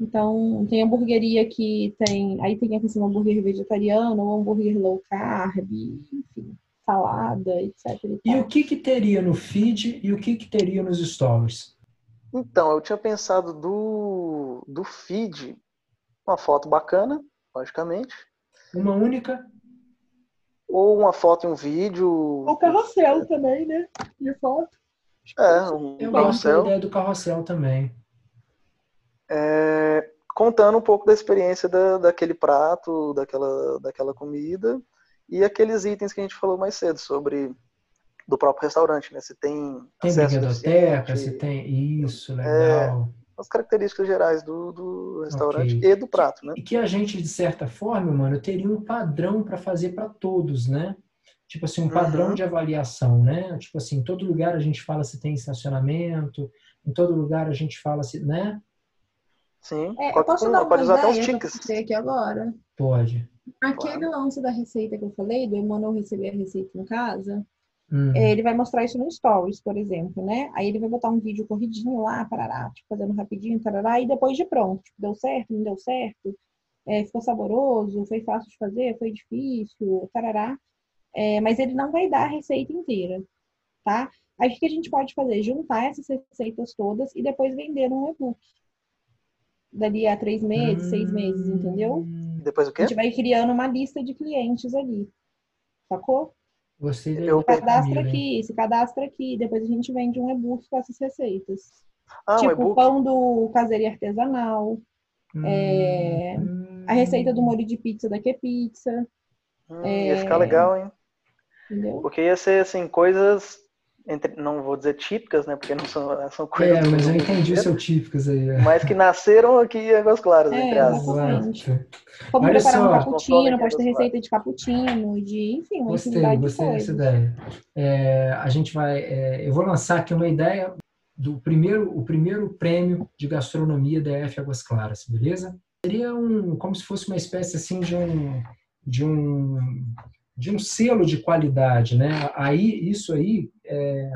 Então, tem hamburgueria que tem. Aí tem a questão do hambúrguer vegetariano, ou hambúrguer low carb, enfim salada, etc. E, e o que, que teria no feed e o que, que teria nos stories? Então, eu tinha pensado do, do feed, uma foto bacana, logicamente. Uma única? Ou uma foto e um vídeo. Ou carrossel também, né? De foto. É, um eu carrossel. Eu ideia do carrossel também. É, contando um pouco da experiência da, daquele prato, daquela, daquela comida e aqueles itens que a gente falou mais cedo sobre do próprio restaurante, né? Você tem Tem biblioteca, você tem isso, legal. as características gerais do, do restaurante Ok. e do prato, né? E que a gente, de certa forma, mano, teria um padrão para fazer para todos, né? Tipo assim, um padrão Uhum. de avaliação, né? Tipo assim, em todo lugar a gente fala se tem estacionamento, em todo lugar a gente fala se, né? Sim, É, eu pode, posso dar uma pode usar até uns pensei aqui agora. Pode. Aquele lance da receita que eu falei, do Emmanuel receber a receita em casa, Hum. é, ele vai mostrar isso no Stories, por exemplo, né? Aí ele vai botar um vídeo corridinho lá, parará, tipo, fazendo rapidinho, tarará, e depois de pronto. Tipo, deu certo, não deu certo, é, ficou saboroso, foi fácil de fazer, foi difícil, tarará. É, mas ele não vai dar a receita inteira, tá? Aí o que a gente pode fazer? Juntar essas receitas todas e depois vender um e-book. Dali a três meses, seis meses, entendeu? Depois o A quê? gente vai criando uma lista de clientes ali. Sacou? Da Eu Cadastra hein? aqui, se cadastra aqui. Depois a gente vende um e-book com essas receitas. Ah, um tipo, e-book. pão do caseiro e artesanal, Hum, é, hum. a receita do molho de pizza da Que Pizza, Hum, Ia ficar é, legal, hein? entendeu? Porque ia ser, assim, coisas, entre, não vou dizer típicas, né? Porque não são, são coisas... É, mas eu entendi o seu típicos aí. é. Mas que nasceram aqui em Águas Claras, É, entre aspas. exatamente. Como Olha preparar um só. cappuccino, pode ter receita de cappuccino, de, enfim, uma Gostei, infinidade de gostei dessa ideia. É, a gente vai, é, eu vou lançar aqui uma ideia do primeiro, o primeiro prêmio de gastronomia da F Águas Claras, beleza? Seria um, como se fosse uma espécie assim de um, de um, de um selo de qualidade, né? Aí isso aí é,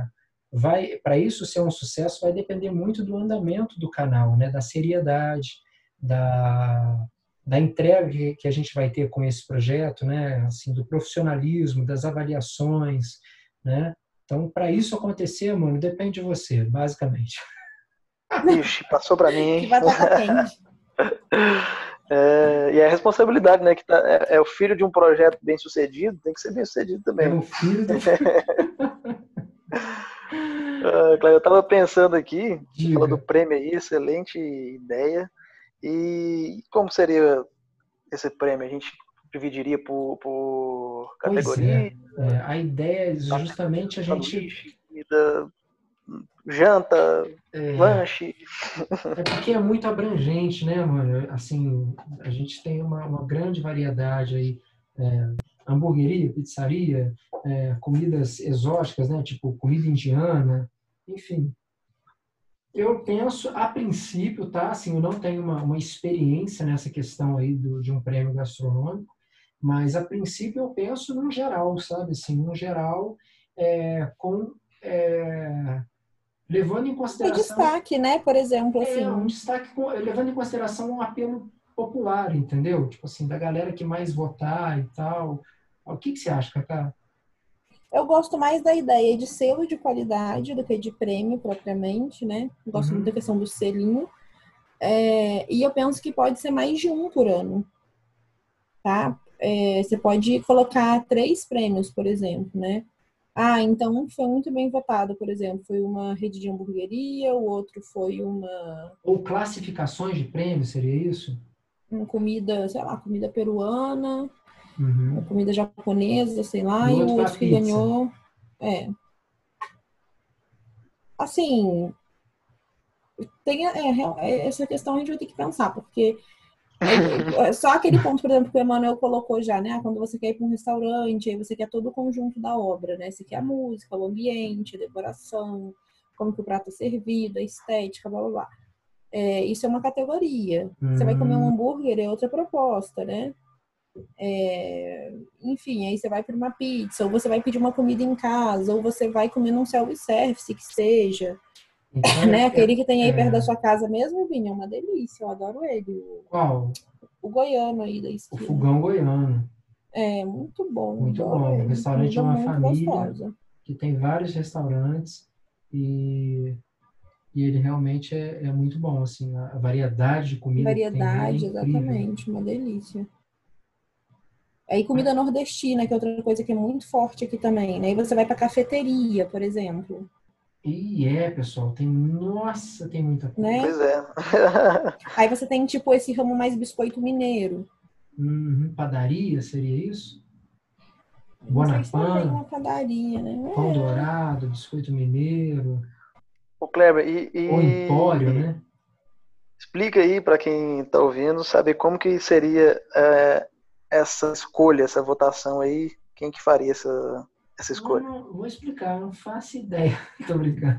vai, para isso ser um sucesso, vai depender muito do andamento do canal, né? Da seriedade, da da entrega que- que a gente vai ter com esse projeto, né? Assim, do profissionalismo, das avaliações, né? Então, para isso acontecer, mano, depende de você, basicamente. Ixi, passou pra mim, Que hein? batata quente. É, e a responsabilidade, né? Que tá, é, é o filho de um projeto bem sucedido, tem que ser bem sucedido É também. o filho do Ah, Cláudio, eu tava pensando aqui, falou do prêmio aí, excelente ideia. E como seria esse prêmio? A gente dividiria por, por Pois categoria? É, a ideia é justamente a gente comida, janta, é, lanche. É porque é muito abrangente, né, mano? Assim, a gente tem uma, uma grande variedade aí. É, hamburgueria, pizzaria, é, comidas exóticas, né? Tipo comida indiana, enfim. Eu penso, a princípio, tá? Assim, eu não tenho uma, uma experiência nessa questão aí do, de um prêmio gastronômico, mas a princípio eu penso no geral, sabe? Assim, no geral, é, com é, levando em consideração destaque, né? Por exemplo, assim. é um destaque com- levando em consideração um apelo popular, entendeu? Tipo assim, da galera que mais votar e tal. O que, que você acha, Cacá? Eu gosto mais da ideia de selo de qualidade do que de prêmio propriamente, né? Eu Gosto Uhum. muito da questão do selinho. É, e eu penso que pode ser mais de um por ano, tá? É, você pode colocar três prêmios, por exemplo, né? Ah, então um foi muito bem votado, por exemplo, foi uma rede de hamburgueria, o outro foi uma, Ou classificações de prêmios, seria isso? uma comida, sei lá, comida peruana, Uhum. comida japonesa, sei lá, E outro o pra outro que pizza. ganhou. É. Assim, tem é, é, essa questão a gente vai ter que pensar, porque é, só aquele ponto, por exemplo, que o Emanuel colocou já, né? Quando você quer ir para um restaurante, aí você quer todo o conjunto da obra, né? Você quer a música, o ambiente, a decoração, como que o prato é servido, a estética, blá blá blá. É, isso é uma categoria. Você vai comer um Hum. hambúrguer, é outra proposta, né? É, enfim, aí você vai para uma pizza, ou você vai pedir uma comida em casa, ou você vai comer num self-service, que seja, Então, né? é- Aquele que tem aí é. perto da sua casa mesmo, Vini, é uma delícia, eu adoro ele. O, Qual? o goiano aí da O esquina. fogão goiano, É, muito bom. Muito bom. O restaurante é uma família. gostosa. que tem vários restaurantes e, e ele realmente é, é muito bom, assim, a, variedade de comida que tem Variedade, é exatamente, uma delícia. Aí comida nordestina, que é outra coisa que é muito forte aqui também, né? Aí você vai pra cafeteria, por exemplo, E é, pessoal, tem, nossa, tem muita coisa. né? Pois é. Aí você tem tipo esse ramo mais biscoito mineiro. Uhum, padaria, seria isso? Guanapã, uma padaria, né? pão É. dourado, biscoito mineiro, O Kleber, e, e- ou empório, né? explica aí para quem está ouvindo saber como que seria é, essa escolha, essa votação aí, quem que faria essa, essa escolha? Não, vou explicar, não faço ideia. Tô brincando.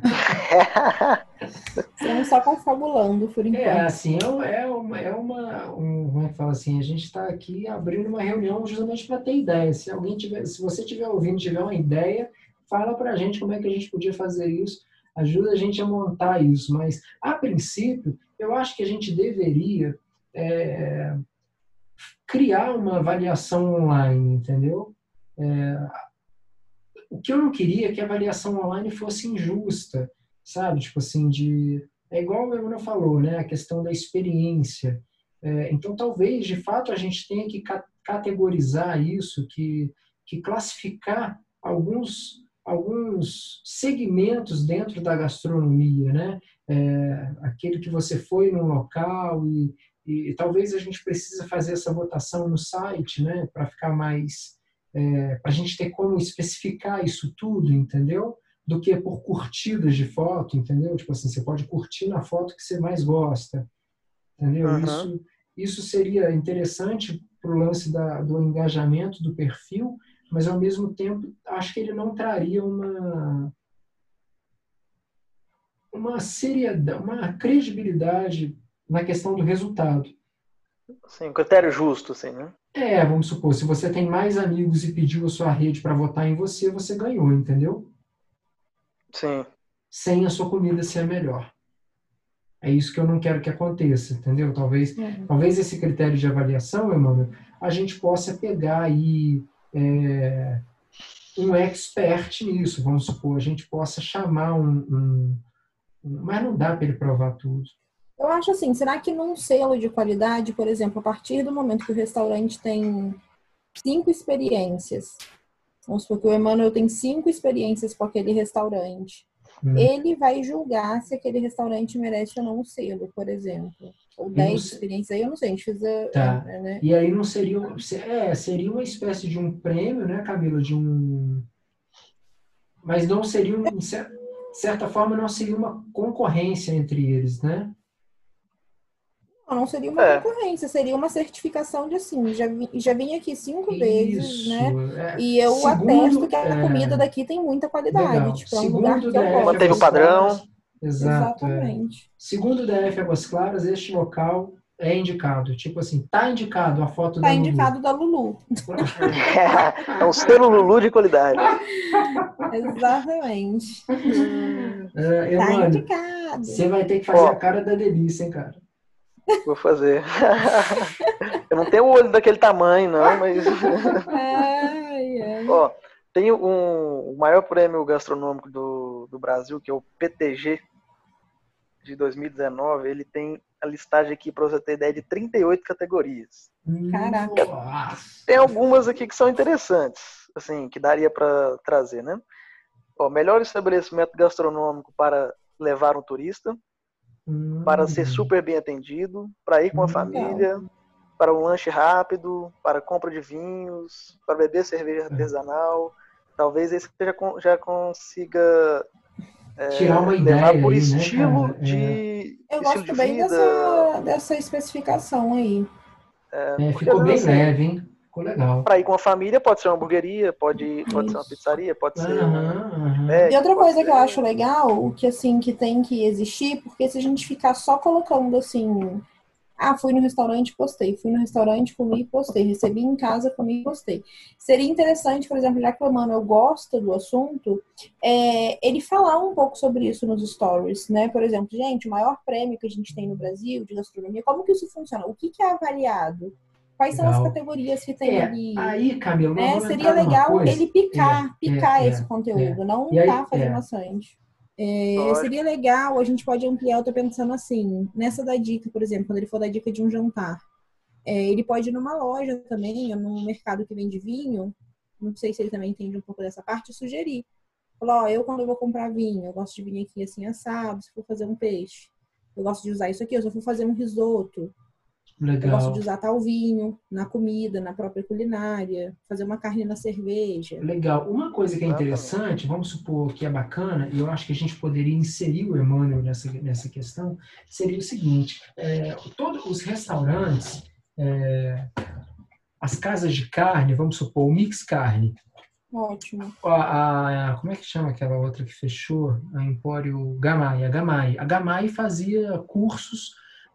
Estamos só confabulando por enquanto. É, assim, é, é uma, é uma um, como é que fala assim, a gente está aqui abrindo uma reunião justamente para ter ideia. Se alguém tiver, se você estiver ouvindo, tiver uma ideia, fala para a gente como é que a gente podia fazer isso, ajuda a gente a montar isso. Mas, a princípio, eu acho que a gente deveria é, criar uma avaliação online, entendeu? É, o que eu não queria é que a avaliação online fosse injusta, sabe? Tipo assim, de é igual o Emmanuel falou, né? A questão da experiência. É, então, talvez, de fato, a gente tenha que ca- categorizar isso, que, que classificar alguns, alguns segmentos dentro da gastronomia, né? É, aquele que você foi num local e, e, talvez a gente precisa fazer essa votação no site, né? Para ficar mais... É, para a gente ter como especificar isso tudo, entendeu? do que por curtidas de foto, entendeu? Tipo assim, você pode curtir na foto que você mais gosta, entendeu? Uhum. Isso, isso seria interessante para o lance da, do engajamento do perfil, mas ao mesmo tempo acho que ele não traria uma uma seriedade, uma credibilidade na questão do resultado. Um critério justo, assim, né? É, vamos supor, se você tem mais amigos e pediu a sua rede para votar em você, você ganhou, entendeu? Sim. sem a sua comida ser a melhor. É isso que eu não quero que aconteça, entendeu? Talvez, Uhum. talvez esse critério de avaliação, Emmanuel, a gente possa pegar aí é, um expert nisso, vamos supor, a gente possa chamar um, um- um- mas não dá para ele provar tudo. Eu acho assim, será que num selo de qualidade, por exemplo, a partir do momento que o restaurante tem cinco experiências, vamos supor que o Emmanuel tem cinco experiências com aquele restaurante, Hum. ele vai julgar se aquele restaurante merece ou não um selo, por exemplo. Ou não dez sei. experiências, aí eu não sei, a gente precisa... Tá. é, né? E aí não seria, se- é, seria uma espécie de um prêmio, né, Camila, de um, mas não seria, um, de cer- certa forma, não seria uma concorrência entre eles, né? Não, não seria uma É. concorrência, seria uma certificação de assim, já, vi, já vim aqui cinco vezes, Isso, né? é. E eu Segundo, atesto que a é, comida daqui tem muita qualidade. Legal. Tipo, é um Segundo lugar que o eu. Manteve o padrão. Exato. é. Exatamente. Segundo o DF Águas Claras, este local é indicado. Tipo assim, tá indicado a foto Tá da Lulu. indicado da Lulu. é um selo Lulu de qualidade. Exatamente. É, Tá Emmanuel, indicado. você vai ter que fazer Ó. a cara da delícia, hein, cara? Vou fazer. Eu não tenho o olho daquele tamanho, não, mas. Ai, ai. Ó, tem um, o maior prêmio gastronômico do, do Brasil, que é o PTG de 2019. Ele tem a listagem aqui, para você ter ideia, de 38 categorias. Caraca. Nossa. Tem algumas aqui que são interessantes, assim, que daria para trazer, né? Ó, melhor estabelecimento gastronômico para levar um turista, Hum. para ser super bem atendido, para ir com a Hum. família, para um lanche rápido, para compra de vinhos, para beber cerveja É. artesanal. Talvez esse já, já consiga é, Tirar uma levar ideia por aí, né, estilo cara? É. de Eu estilo gosto de bem vida. dessa, dessa especificação aí. É, porque ficou bem leve, hein? Ficou legal. Para ir com a família, pode ser uma hamburgueria, pode, pode ser uma pizzaria, pode ser um aham. Mac, E outra coisa que eu ser- acho legal, que assim, que tem que existir, porque se a gente ficar só colocando assim, ah, fui no restaurante, postei, fui no restaurante, comi, postei, recebi em casa, comi, postei. Seria interessante, por exemplo, já que o Emmanuel gosta do assunto, é, ele falar um pouco sobre isso nos stories, né? Por exemplo, gente, o maior prêmio que a gente tem no Brasil de gastronomia, como que isso funciona? O que, que é avaliado? Quais são as Legal. categorias que tem É, ali? aí, Camila, né? Seria legal ele picar, É, picar é, esse é, conteúdo, não E aí, tá fazendo é. bastante. É, seria legal, a gente pode ampliar, eu tô pensando assim, nessa da dica, por exemplo, quando ele for dar dica de um jantar. É, ele pode ir numa loja também, ou num mercado que vende vinho, não sei se ele também entende um pouco dessa parte, sugerir. Falar, ó, eu quando eu vou comprar vinho, eu gosto de vir aqui assim assado, se for fazer um peixe. Eu gosto de usar isso aqui, eu só for fazer um risoto. Legal. Eu gosto de usar tal vinho na comida, na própria culinária, fazer uma carne na cerveja. Legal. Uma coisa que é interessante, vamos supor que é bacana, e eu acho que a gente poderia inserir o Emmanuel nessa, nessa questão, seria o seguinte: é, todos os restaurantes, é, as casas de carne, vamos supor, o Mix Carne. Ótimo. A, a, como é que chama aquela outra que fechou? A Empório Gamay. A Gamay. A Gamay fazia cursos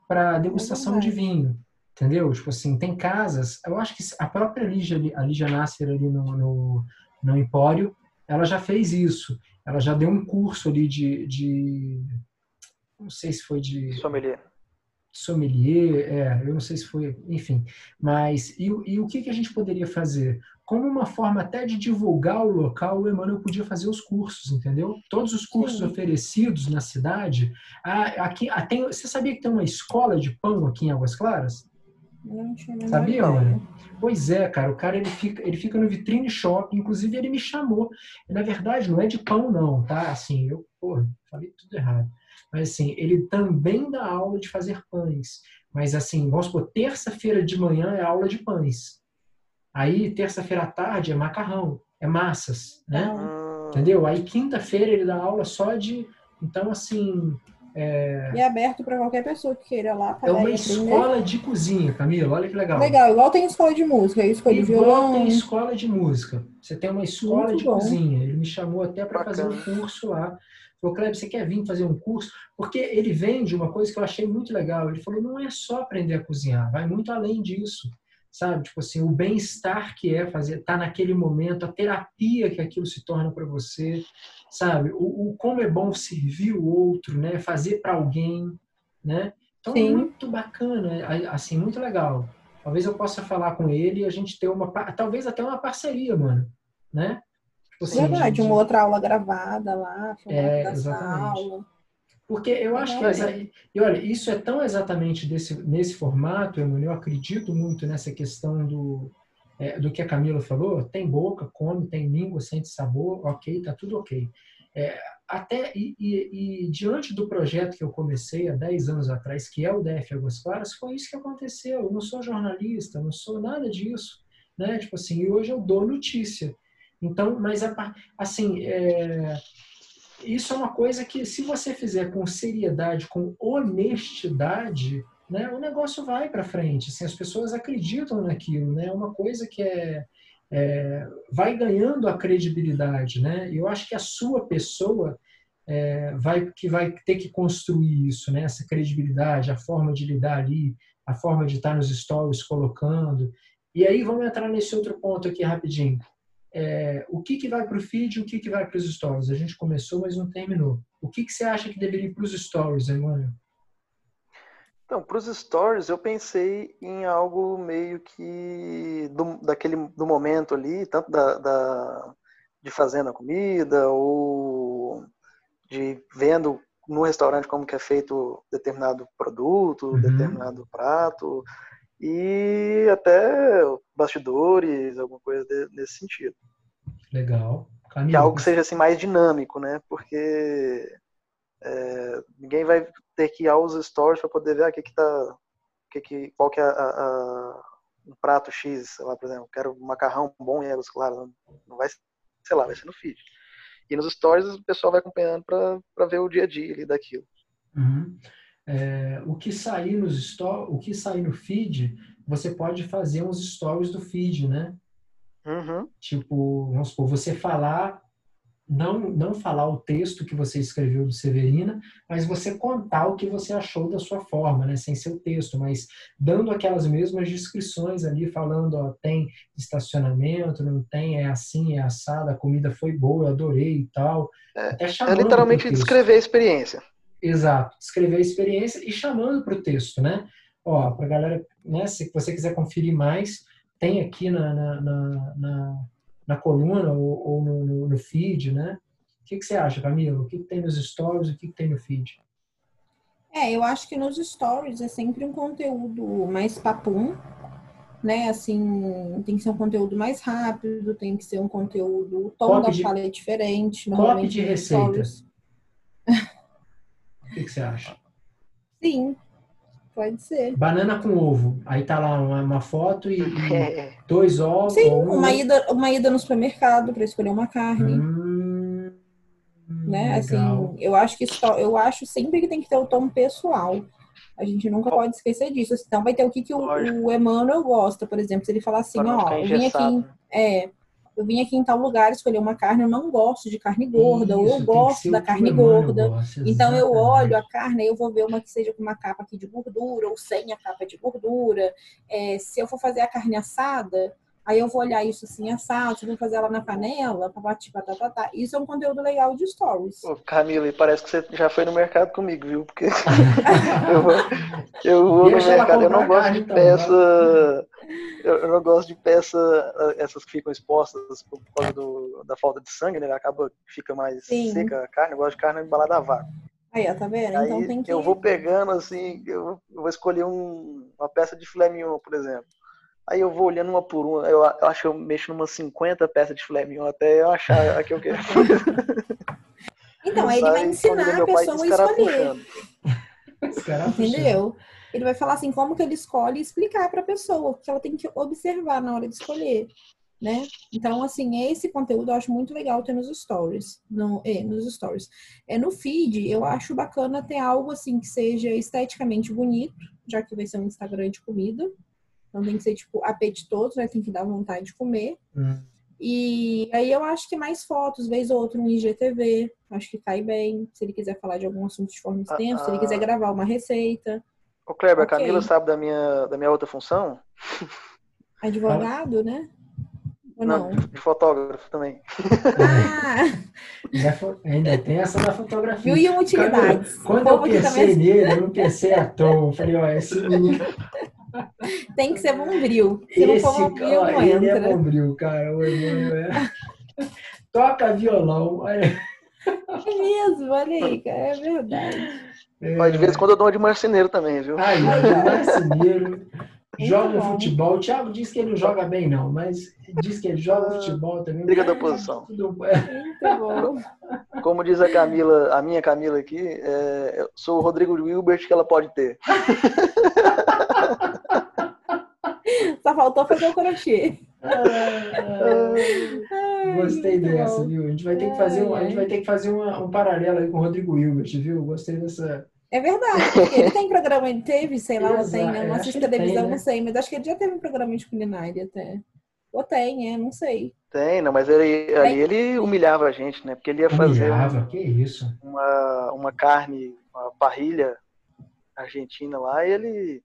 para degustação de vinho. Entendeu? Tipo assim, tem casas. Eu acho que a própria Lígia, a Lígia Nasser ali no, no, no Empório, ela já fez isso. Ela já deu um curso ali de. de não sei se foi de. Sommelier sommelier, é, eu não sei se foi, enfim. Mas, e, e o que, que a gente poderia fazer? Como uma forma até de divulgar o local, o Emmanuel podia fazer os cursos, entendeu? Todos os cursos Sim. oferecidos na cidade. Aqui, tem, você sabia que tem uma escola de pão aqui em Águas Claras? Não tinha Sabia, mano? Pois é, cara. O cara ele fica, ele fica no vitrine shop. Inclusive, ele me chamou. Na verdade, não é de pão, não, tá? Assim, eu, porra, falei tudo errado. Mas assim, ele também dá aula de fazer pães. Mas assim, vamos supor, terça-feira de manhã é aula de pães. Aí, terça-feira à tarde é macarrão, é massas, né? Ah. Entendeu? Aí, quinta-feira ele dá aula só de. Então, assim. É, e é aberto para qualquer pessoa que queira lá. É uma escola de cozinha, Camila. Olha que legal. Legal, igual tem escola de música, escola de violão. tem escola de música. Você tem uma escola Muito de bom. cozinha. Ele me chamou até para fazer um curso lá. Falou, Kleber, você quer vir fazer um curso? Porque ele vende uma coisa que eu achei muito legal. Ele falou, não é só aprender a cozinhar, vai muito além disso. Sabe? Tipo assim, o bem-estar que é fazer, tá naquele momento, a terapia que aquilo se torna para você, sabe? O, o, como é bom servir o outro, né? Fazer para alguém, né? Então, Sim. muito bacana, assim, muito legal. Talvez eu possa falar com ele e a gente ter uma, talvez até uma parceria, mano, né? Tipo assim, Verdade, de, uma outra aula gravada lá, é, exatamente. aula. Porque eu acho que essa, e olha, isso é tão exatamente desse, nesse formato, Emanuel, eu acredito muito nessa questão do, é, do que a Camila falou, tem boca, come, tem língua, sente sabor, ok, tá tudo ok. É, até e, e, e, diante do projeto que eu comecei há 10 anos atrás, que é o DF Águas Claras, foi isso que aconteceu. Eu não sou jornalista, não sou nada disso, né? Tipo assim, e hoje eu dou notícia. Então, mas assim, é, isso é uma coisa que se você fizer com seriedade, com honestidade, né, o negócio vai para frente. Assim, as pessoas acreditam naquilo, né? É uma coisa que é, é, vai ganhando a credibilidade, né? Eu acho que a sua pessoa é, vai que vai ter que construir isso, né? Essa credibilidade, a forma de lidar ali, a forma de estar nos stories colocando. E aí vamos entrar nesse outro ponto aqui rapidinho é, o que, que vai para o feed e o que, que vai para os stories. A gente começou, mas não terminou. O que, que você acha que deveria ir para os stories, Emmanuel? Então, para os stories, eu pensei em algo meio que do, daquele, do momento ali, tanto da, da, de fazendo a comida ou de vendo no restaurante como que é feito determinado produto, uhum. determinado prato, e até bastidores, alguma coisa nesse sentido. Legal. Camilo, que algo que seja assim mais dinâmico, né? Porque é, ninguém vai ter que ir aos stories para poder ver ah, que que tá, que que, qual que é a, a, um prato X, sei lá, por exemplo, quero um macarrão bom e águas claras, não vai, sei lá, vai ser no feed. E nos stories o pessoal vai acompanhando para ver o dia a dia ali daquilo. Uhum. É, o que sair nos o que sair no feed, você pode fazer uns stories do feed, né? Uhum. Tipo, vamos supor, você falar, não, não falar o texto que você escreveu do Severina, mas você contar o que você achou da sua forma, né? Sem ser o texto, mas dando aquelas mesmas descrições ali, falando, ó, tem estacionamento, não tem, é assim, é assado, a comida foi boa, eu adorei e tal. É, é literalmente descrever a experiência. Exato, escrever a experiência e chamando para o texto, né? Ó, para a galera, né, se você quiser conferir mais, tem aqui na, na, na, na, na coluna ou, ou no, no, feed, né? O que, que você acha, Camila? O que, que tem nos stories e o que, que tem no feed? É, eu acho que nos stories é sempre um conteúdo mais papum, né? Assim, tem que ser um conteúdo mais rápido, tem que ser um conteúdo, o tom Copy da de... fala é diferente. Copy de receitas. O que, que, você acha? Sim. Pode ser. Banana com ovo. Aí tá lá uma, uma foto e, e É. dois ovos. Sim, ou um- uma ida, uma ida no supermercado para escolher uma carne. Hum, né? legal. Assim, eu acho que só, eu acho sempre que tem que ter o tom pessoal. A gente nunca pode esquecer disso. Então vai ter o que, que o, o Emmanuel gosta, por exemplo, se ele falar assim, ó, eu vim aqui, é, eu vim aqui em tal lugar escolher uma carne, eu não gosto de carne gorda, ou Isso, eu tem que gosto da carne gorda. gosta, Então eu olho a carne, eu vou ver uma que seja com uma capa aqui de gordura ou sem a capa de gordura. É, se eu for fazer a carne assada, aí eu vou olhar isso assim assado, eu vou fazer ela na panela, papati, patatá. Isso é um conteúdo legal de stories. Ô, Camila, e parece que você já foi no mercado comigo, viu? Porque eu vou, eu vou no mercado, eu não gosto carne, de então, peça. Eu, eu não gosto de peça, essas que ficam expostas por causa do- da falta de sangue, né? Acaba que fica mais Sim. seca a carne. Eu gosto de carne embalada a vácuo. Aí, ó, tá vendo? Aí então tem que. eu vou pegando assim, eu vou- eu vou escolher um- uma peça de filé mignon, por exemplo. Aí eu vou olhando uma por uma, eu, eu acho que eu mexo numas 50 peças de filé mignon até eu achar a que eu quero. Então, aí ele vai ensinar a pessoa a escolher. Entendeu? Ele vai falar assim, como que ele escolhe e explicar pra pessoa, porque ela tem que observar na hora de escolher, né? Então, assim, esse conteúdo eu acho muito legal ter nos stories. No, é, nos stories. É, no feed, eu acho bacana ter algo assim que seja esteticamente bonito, já que vai ser um Instagram de comida. Não tem que ser, tipo, apetitoso, né? Tem que dar vontade de comer. Hum. E aí eu acho que mais fotos, vez ou outra, um IGTV, acho que cai bem. Se ele quiser falar de algum assunto de forma extensa, se ele ah. quiser gravar uma receita. Ô Kleber, Ok. a Camila sabe da minha, da minha outra função? Advogado, né? Ou não? de, de fotógrafo também. Ah, Ainda fo- Ainda tem essa da fotografia. mil e uma utilidades. Quando O eu pensei também nele, eu não pensei à toa. Eu falei, ó, esse menino, tem que ser bombril. Se não for bombril, cara, não ele é entra. bombril, cara. O Emmanuel é... Toca violão, olha. É mesmo, olha aí, cara, é verdade. É, Mas de vez em quando eu dou uma de marceneiro também, viu? Aí, ó, marceneiro, joga bom. futebol. O Thiago diz que ele não joga bem, não, mas diz que ele joga futebol também. Liga da posição. tudo- Muito bom. Como diz a Camila, a minha Camila aqui, é, eu sou o Rodrigo Wilbert que ela pode ter. Só faltou fazer o crochê. Ah, Gostei dessa, bom. viu? A gente vai ter que fazer um, a Ai, gente vai ter que fazer uma- um paralelo aí com o Rodrigo Hilbert, viu? Gostei dessa. É verdade, ele tem programa, ele teve, sei lá, ou tem, Exato, né? Eu não assisto ele tem, televisão, né? não sei, mas acho que ele já teve um programa de culinária até. Ou tem, é, não sei. Tem, não, mas ele, ali ele humilhava a gente, né? Porque ele ia fazer um- Humilhava, que isso. uma, uma carne, uma parrilha argentina lá, e ele.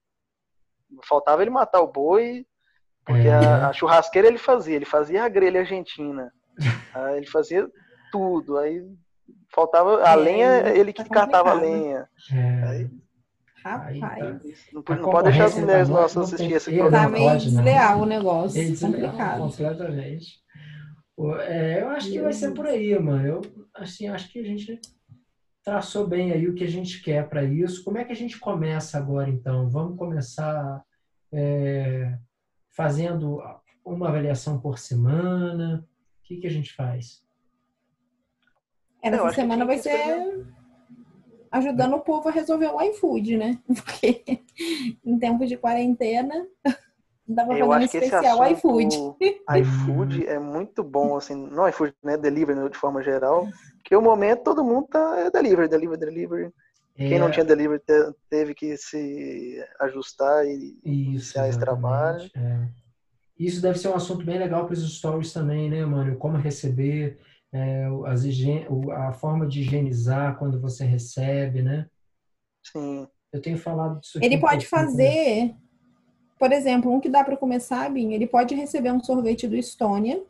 Faltava ele matar o boi, porque É. a, a churrasqueira ele fazia, ele fazia a grelha argentina. Aí ele fazia tudo. Aí faltava a É, lenha, ele que tá catava a complicado. lenha. É, Aí, Rapaz, tá. não, não pode deixar as mulheres muito- nossas não assistir esse programa. tá meio não. desleal o negócio. Eles- complicado. completamente. É, eu acho que vai ser por aí, mano. Eu assim, acho que a gente traçou bem aí o que a gente quer para isso. Como é que a gente começa agora, então? Vamos começar é, fazendo uma avaliação por semana? O que, que a gente faz? É, nessa que semana vai ser ajudando o povo a resolver o iFood, né? Porque em tempos de quarentena, dá pra Eu fazer um acho que esse especial assunto, iFood. iFood é muito bom, assim, não iFood, né, delivery né, de forma geral, porque o momento todo mundo tá é delivery, delivery, delivery. Quem não É, tinha delivery te- teve que se ajustar e Isso, iniciar esse trabalho. é. Isso deve ser um assunto bem legal para os stories também, né, mano? Como receber, é, as a forma de higienizar quando você recebe, né? Sim. Eu tenho falado disso aqui Ele um pode pouquinho também. fazer, por exemplo, um que dá para começar, Binho, ele pode receber um sorvete do Estônia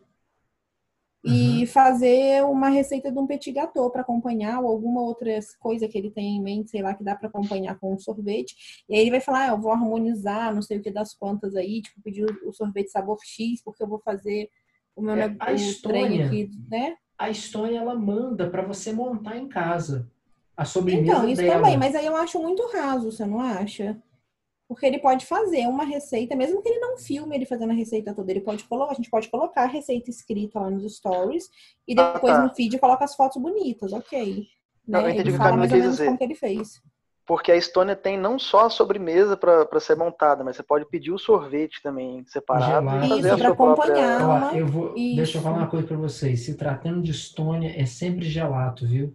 e fazer uma receita de um petit gâteau para acompanhar ou alguma outra coisa que ele tem em mente, sei lá, que dá para acompanhar com um sorvete. E aí ele vai falar, ah, eu vou harmonizar, não sei o que das quantas aí, tipo, pedir o sorvete sabor X, porque eu vou fazer o meu É, a Estônia- aqui, né? A Estônia, ela manda para você montar em casa a sobremesa Então, isso dela. também, mas aí eu acho muito raso, você não acha? Porque ele pode fazer uma receita, mesmo que ele não filme ele fazendo a receita toda, ele pode colocar, a gente pode colocar a receita escrita lá nos stories e Ah, depois tá. no feed coloca as fotos bonitas, ok. Não, eu Né? entendi Ele o que a fala mais ou menos dizer. como que ele fez. porque a Estônia tem não só a sobremesa para ser montada, mas você pode pedir o sorvete também separado Gelado. fazer Isso, a pra sua acompanhar. própria. Uma- eu vou, deixa eu falar uma coisa para vocês. Se tratando de Estônia, é sempre gelato, viu?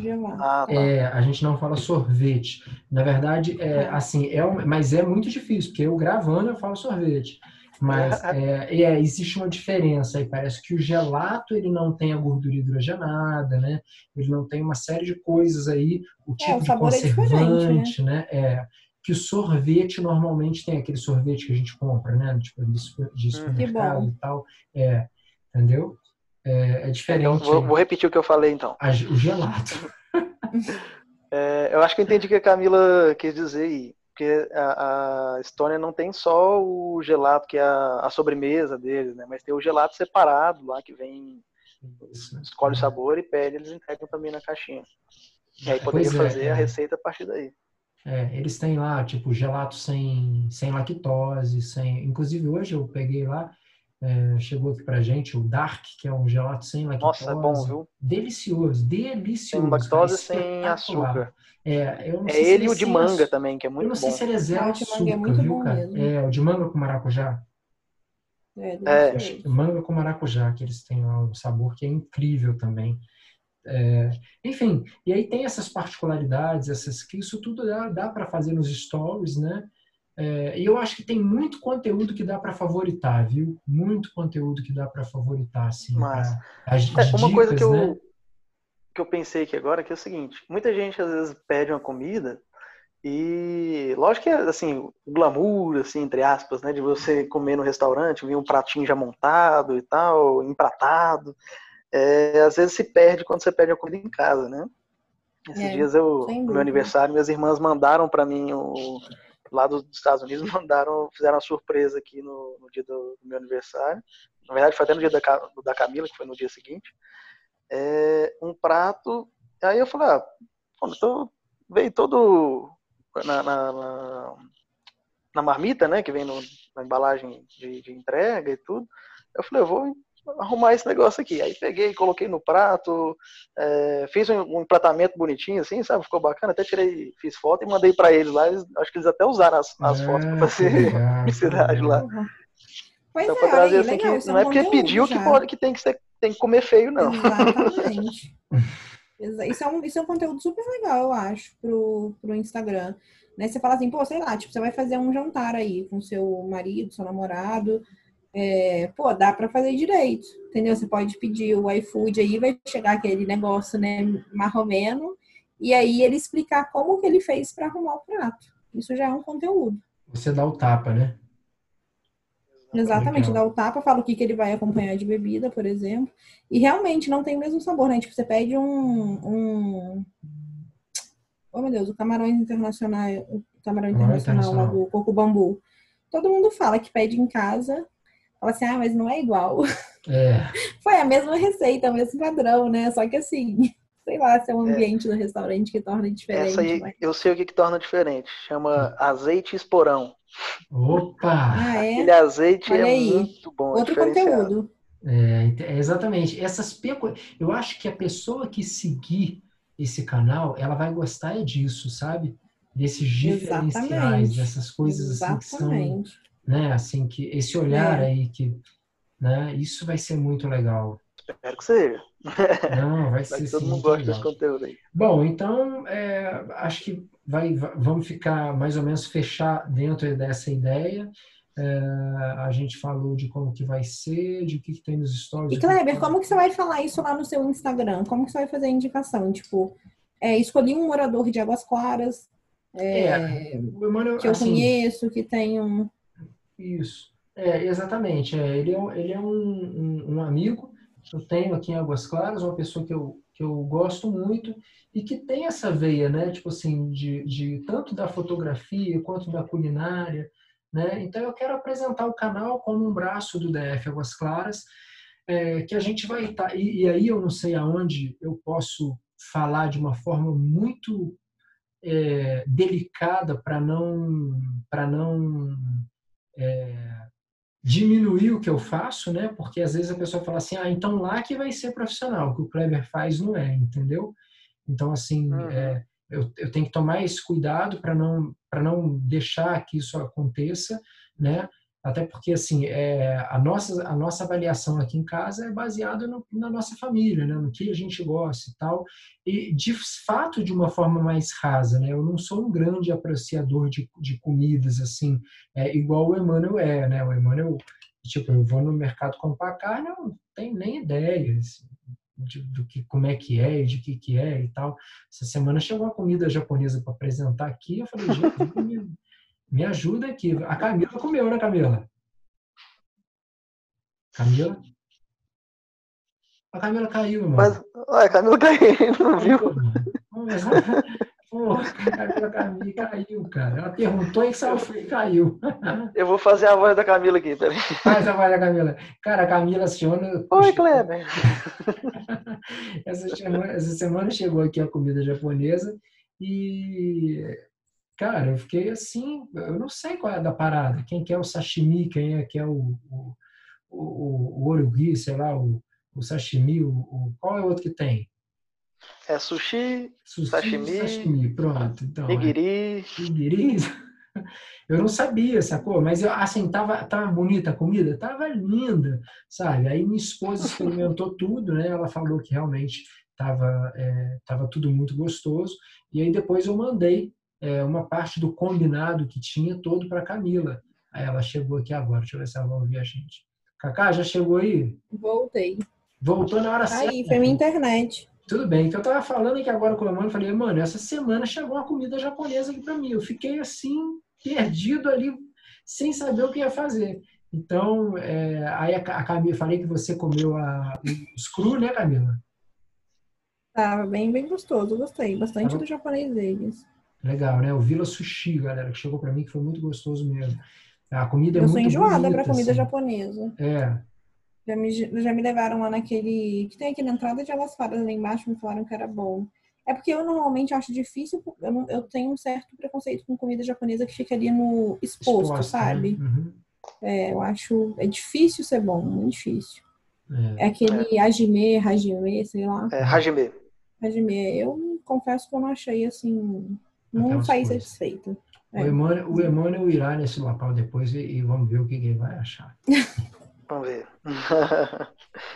Gelado. Ah, tá. É, a gente não fala sorvete. Na verdade, é assim, é um- mas é muito difícil, porque eu gravando eu falo sorvete. Mas é, é, existe uma diferença aí. Parece que o gelato ele não tem a gordura hidrogenada, né? Ele não tem uma série de coisas aí, o tipo É, o de é conservante, né? É, que o sorvete normalmente tem aquele sorvete que a gente compra, né? Tipo, de, de supermercado bom. e tal. É, entendeu? É, é diferente. Vou, vou repetir o que eu falei então. a- o gelato. É, eu acho que eu entendi o que a Camila quis dizer aí. Porque a, a Estônia não tem só o gelato, que é a, a sobremesa deles, né? Mas tem o gelato separado lá, que vem, né? escolhe o sabor e pede, eles entregam também na caixinha. E aí poderia Pois é, fazer é. a receita a partir daí. É, eles têm lá, tipo, gelato sem, sem lactose, sem. Inclusive, hoje eu peguei lá, é, chegou aqui pra gente o Dark, que é um gelato sem lactose. Nossa, é bom, viu? Delicioso, delicioso. Sem lactose sem açúcar. É, eu não É sei se ele e o de manga açúcar. também, que é Eu muito não sei bom. se ele é zero manga açúcar, é muito viu, bom cara? mesmo. É, o de manga com maracujá. É, É. Manga com maracujá, que eles têm lá um sabor que é incrível também. É, enfim, e aí tem essas particularidades, essas que isso tudo dá, dá para fazer nos stories, né? É, e eu acho que tem muito conteúdo que dá para favoritar, viu? Muito conteúdo que dá para favoritar, assim. Mas- pra- as É, uma coisa que né? eu, que eu pensei aqui agora que é o seguinte: muita gente às vezes pede uma comida e, lógico que é assim, o glamour, assim, entre aspas, né, de você comer no restaurante, vir um pratinho já montado e tal, empratado. É, às vezes se perde quando você pede a comida em casa, né? Esses É, dias eu, no meu aniversário, minhas irmãs mandaram para mim o lá dos Estados Unidos mandaram, fizeram uma surpresa aqui no, no dia do, do meu aniversário. Na verdade, foi até no dia da, da Camila, que foi no dia seguinte. É, um prato. Aí eu falei, ah, então veio todo na, na, na, na marmita, né? Que vem no- na embalagem de, de entrega e tudo. Eu falei, eu vou arrumar esse negócio aqui. Aí peguei, coloquei no prato, é, fiz um, um empratamento bonitinho, assim, sabe? Ficou bacana. Até tirei, fiz foto e mandei para eles lá. Eles, acho que eles até usaram as, as É, fotos para que fazer legal, que publicidade lá. Uhum. Pois Então, é, para olha trazer aí, assim, legal, que isso é não é porque pediu que já. pode que tem que, ser, tem que comer feio, não. Exatamente. Exa- Isso é, um, isso é um conteúdo super legal, eu acho, pro, pro Instagram. Né? Você fala assim, pô, sei lá, tipo, você vai fazer um jantar aí com seu marido, seu namorado. É, pô, dá pra fazer direito, entendeu? Você pode pedir o iFood aí, vai chegar aquele negócio, né, marromeno, e aí ele explicar como que ele fez pra arrumar o prato. Isso já é um conteúdo. Você dá o tapa, né? Exatamente, Legal. dá o tapa, fala o que, que ele vai acompanhar de bebida, por exemplo. E realmente não tem o mesmo sabor, né? Tipo, você pede um. um... Oh, meu Deus, o camarão internacional, o camarão Camarão internacional lá internacional. do Coco Bambu. Todo mundo fala que pede em casa, fala assim, ah, mas não é igual. É, Foi a mesma receita, o mesmo padrão, né? Só que assim, sei lá, se é um É. ambiente do restaurante que torna diferente. Essa aí mas- eu sei o que, que torna diferente. Chama azeite esporão. opa! Ah, é? Aquele azeite Olha é aí. muito bom. é Outro conteúdo. É, é exatamente. Essas pecu... Eu acho que a pessoa que seguir esse canal, ela vai gostar é disso, sabe? Desses diferenciais, Exatamente. dessas coisas assim que são, Exatamente. Né? Assim que esse olhar É. aí que, né? Isso vai ser muito legal. Espero que seja. Não, vai Vai ser todo sim, mundo muito gosta desse conteúdo aí. Bom, então é, acho que vai, va- vamos ficar mais ou menos fechar dentro dessa ideia. É, a gente falou de como que vai ser, de o que, que tem nos stories. E Kleber, que- como que você vai falar isso lá no seu Instagram? Como que você vai fazer a indicação? Tipo, é, escolhi um morador de Águas Claras é, O Emmanuel, que eu assim, conheço, que tem um. Isso. É, exatamente. É, ele é, um- ele é um, um, um amigo que eu tenho aqui em Águas Claras, uma pessoa que eu, que eu gosto muito e que tem essa veia, né? Tipo assim, de, de tanto da fotografia quanto da culinária, né? Então eu quero apresentar o canal como um braço do DF Águas Claras, é, que a gente vai estar. e, e aí eu não sei aonde eu posso falar de uma forma muito é, delicada para não para não é, diminuir o que eu faço, né? Porque às vezes a pessoa fala assim, ah, então lá que vai ser profissional, o que o Kleber faz não é, entendeu? Então assim, Uhum. é, eu, eu tenho que tomar esse cuidado para não, não deixar que isso aconteça, né? Até porque, assim, é, a, nossa, a nossa avaliação aqui em casa é baseada no, na nossa família, né? no que a gente gosta e tal. E, de fato, de uma forma mais rasa, né? Eu não sou um grande apreciador de, de comidas, assim, é, igual o Emmanuel é, né? O Emmanuel, tipo, eu vou no mercado comprar carne, eu não tenho nem ideia, assim, de, do que, como é que é, de que que é e tal. Essa semana chegou uma comida japonesa para apresentar aqui, eu falei, gente, me ajuda aqui. A Camila comeu, né, Camila? Camila? A Camila caiu, mano. Mas, olha, a Camila caiu, não viu? Pô, a Camila caiu, caiu, cara. Ela perguntou e saiu e caiu. Eu vou fazer a voz da Camila aqui, peraí. Faz a voz da Camila. Cara, a Camila aciona. Oi, Kleber. essa, semana, essa semana chegou aqui a comida japonesa e Cara, eu fiquei assim, eu não sei qual é da parada, quem quer é o sashimi, quem é que é o, o, o, o orugui, sei lá, o, o sashimi, o, o, qual é o outro que tem? É sushi, sushi sashimi, sashimi, pronto. Então, nigiri. É, nigiri. Eu não sabia, sacou? Mas eu, assim, tava, tava bonita a comida, tava linda, sabe? Aí minha esposa experimentou tudo, né? Ela falou que realmente tava, é, tava tudo muito gostoso. E aí depois eu mandei é, uma parte do combinado que tinha todo para Camila. Aí ela chegou aqui agora, deixa eu ver se ela vai ouvir a gente. Cacá, já chegou aí? Voltei. Voltou na hora certa. Aí, foi minha internet. Tudo bem, então eu tava falando aqui agora com o Emmanuel, falei, mano, essa semana chegou uma comida japonesa aqui para mim. Eu fiquei assim, perdido ali, sem saber o que ia fazer. Então, é, aí a, a Camila, falei que você comeu a, os cru, né, Camila? Tava bem, bem gostoso, gostei bastante Tava... do japonês deles. Legal, né? O Vila Sushi, galera, que chegou para mim, que foi muito gostoso mesmo. A comida é eu muito Eu sou enjoada para comida assim. japonesa. É. Já me, já me levaram lá naquele... Que tem aqui na entrada de Elas Faras, lá embaixo, me falaram que era bom. É porque eu normalmente acho difícil, eu, não, eu tenho um certo preconceito com comida japonesa que fica ali no exposto, Exposta, né? sabe? Né? Uhum. É, eu acho, é difícil ser bom, muito difícil. É, é aquele é. hajime, hajime, sei lá. É, hajime. Hajime, eu confesso que eu não achei, assim, não saí satisfeito. É. O, Emmanuel, o Emmanuel irá nesse local depois e, e, vamos ver o que, que ele vai achar. vamos ver.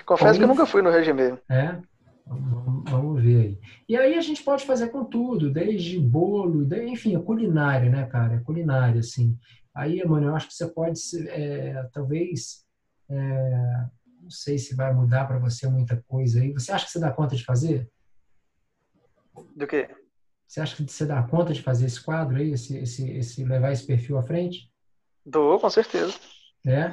Confesso que eu nunca fui no regime. É? Vamos, vamos, ver aí. E aí a gente pode fazer com tudo, desde bolo, de, enfim, a culinária, né, cara? A culinária, assim. Aí, Emmanuel, eu acho que você pode, é, talvez, é, não sei se vai mudar para você muita coisa aí. Você acha que você dá conta de fazer? Do quê? Você acha que você dá conta de fazer esse quadro aí, esse, esse, esse levar esse perfil à frente? Dou, com certeza. É.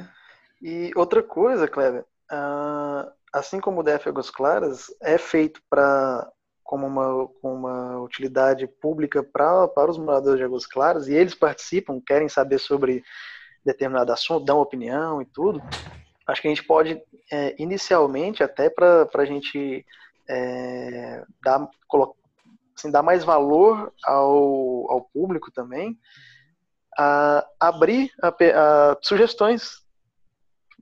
E outra coisa, Kleber, uh, assim como o DF Águas Claras é feito para como uma, uma utilidade pública pra, para os moradores de Águas Claras e eles participam, querem saber sobre determinado assunto, dão opinião e tudo, acho que a gente pode, é, inicialmente, até para a gente é, dar, colocar assim, dar mais valor ao, ao público também, a abrir a, a, sugestões.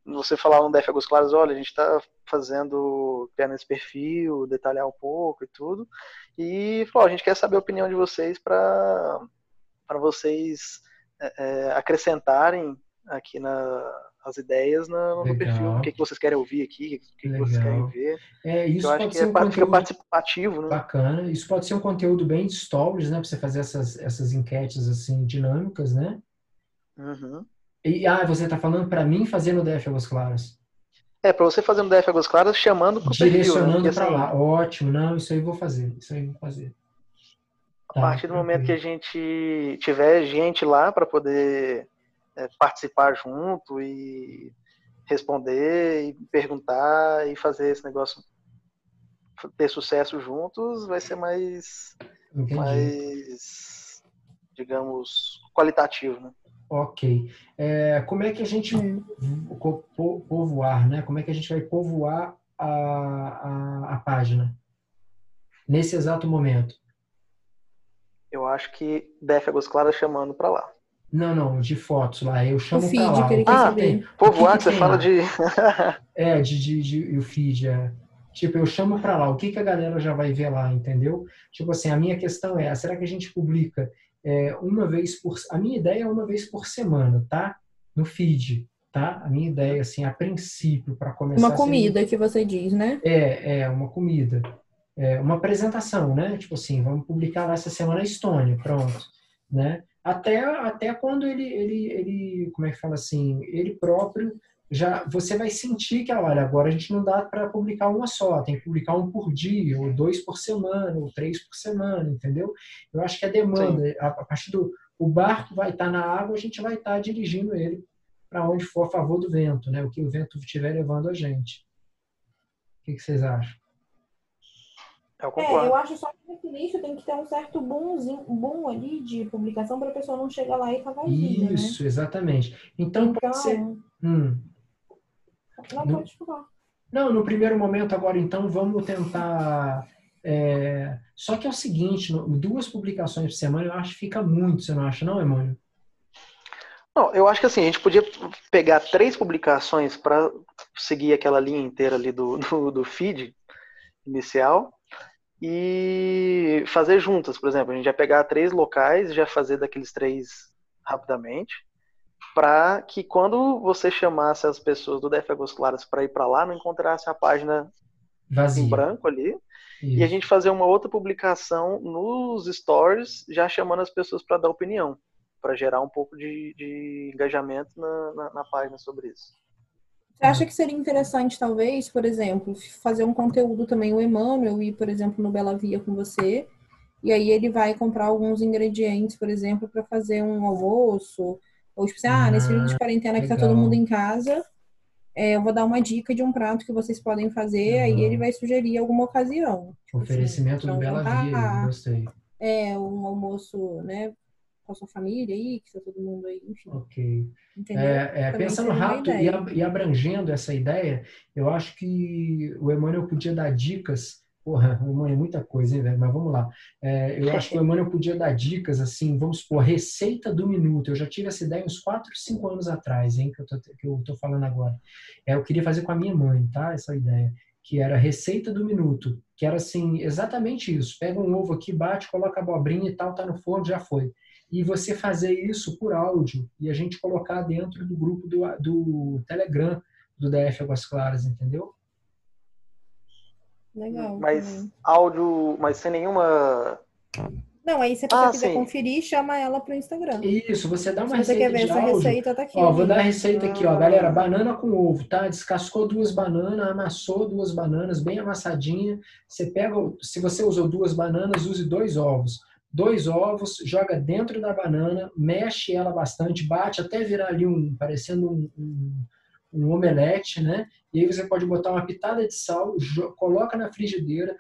Você falar no DF Águas Claras, olha, a gente está fazendo, esse perfil, detalhar um pouco e tudo, e falou, a gente quer saber a opinião de vocês para vocês é, é, acrescentarem aqui na, as ideias no, no perfil. O que, que vocês querem ouvir aqui, o que, que vocês querem ver. É, isso eu acho que é, um conteúdo... participativo, né? Bacana. Isso pode ser um conteúdo bem de stories, né? Para você fazer essas, essas enquetes assim dinâmicas, né? Uhum. E, ah, você está falando para mim fazer no DF Águas Claras. É, para você fazer no DF Águas Claras, chamando para o perfil. Né? Direcionando para assim, lá. Ótimo. Não, isso aí eu vou fazer. Isso aí eu vou fazer. Tá, a partir do momento que a gente tiver gente lá para poder é, participar junto e responder e perguntar e fazer esse negócio ter sucesso juntos vai ser mais Entendi. mais digamos qualitativo né? ok é, como é que a gente povoar né como é que a gente vai povoar a, a, a página nesse exato momento eu acho que DF Águas Claras chamando para lá não, não, de fotos lá. Eu chamo o feed lá. que ele quer ah, saber. Povoar, que, que você fala lá? de. é, de, de, de, o feed, é. Tipo, eu chamo para lá, o que, que a galera já vai ver lá, entendeu? Tipo assim, a minha questão é, será que a gente publica é, uma vez por... A minha ideia é uma vez por semana, tá? No feed, tá? A minha ideia, assim, a princípio, para começar... Uma comida que você diz, né? É, é, uma comida. É, uma apresentação, né? Tipo assim, vamos publicar lá essa semana a Estônia, pronto, né? Até, até quando ele, ele, ele, como é que fala assim, ele próprio já você vai sentir que, olha, agora a gente não dá para publicar uma só, tem que publicar um por dia, ou dois por semana, ou três por semana, entendeu? Eu acho que a demanda, a, a, partir do o barco vai estar na água, a gente vai estar dirigindo ele para onde for a favor do vento, né? O que o vento estiver levando a gente. O que, que vocês acham? Eu concordo. É, eu acho só que no início tem que ter um certo boomzinho, boom ali de publicação para a pessoa não chegar lá e tá vazia, Isso, né? exatamente. Então, então pode ser... Hum. Não, no... pode falar. Não, no primeiro momento agora, então, vamos tentar... É... Só que é o seguinte, duas publicações por semana eu acho que fica muito, você não acha não, Emmanuel? Não, eu acho que assim, a gente podia pegar três publicações para seguir aquela linha inteira ali do, do, do feed inicial e fazer juntas, por exemplo. A gente vai pegar três locais já fazer daqueles três rapidamente, para que quando você chamasse as pessoas do DF Águas Claras para ir para lá, não encontrasse a página Vazia. em branco ali. Isso. E a gente fazer uma outra publicação nos stories, já chamando as pessoas para dar opinião, para gerar um pouco de, de engajamento na, na, na página sobre isso. Você acha que seria interessante, talvez, por exemplo, fazer um conteúdo também, o Emmanuel ir, por exemplo, no Bela Via com você, e aí ele vai comprar alguns ingredientes, por exemplo, para fazer um almoço, ou tipo assim, ah, nesse período de quarentena legal. que tá todo mundo em casa, é, eu vou dar uma dica de um prato que vocês podem fazer, uhum. aí ele vai sugerir alguma ocasião. Tipo assim, Oferecimento assim, do Bela Via, gostei. É, um almoço, né, com a sua família aí, que está todo mundo aí, enfim. Ok. É, é, pensando rápido e abrangendo essa ideia, eu acho que o Emmanuel podia dar dicas. Porra, o Emmanuel é muita coisa, hein, velho? Mas vamos lá. É, eu acho que o Emmanuel podia dar dicas, assim, vamos supor, receita do minuto. Eu já tive essa ideia uns 4, 5 anos atrás, hein, que eu tô, que eu tô falando agora. É, eu queria fazer com a minha mãe, tá? Essa ideia. Que era receita do minuto. Que era, assim, exatamente isso. Pega um ovo aqui, bate, coloca a abobrinha e tal, tá no forno, já foi e você fazer isso por áudio e a gente colocar dentro do grupo do, do Telegram do DF Águas Claras, entendeu? Legal. Mas também. áudio, mas sem nenhuma. Não, aí se a pessoa ah, quiser sim. conferir, chama ela pro Instagram. Isso, você dá uma se receita. Você quer ver essa áudio. receita, tá aqui. Ó, vou dar a receita aqui, ó. Galera, banana com ovo, tá? Descascou duas bananas, amassou duas bananas, bem amassadinha. Você pega, se você usou duas bananas, use dois ovos dois ovos, joga dentro da banana, mexe ela bastante, bate até virar ali um, parecendo um, um, um omelete, né? E aí você pode botar uma pitada de sal, coloca na frigideira.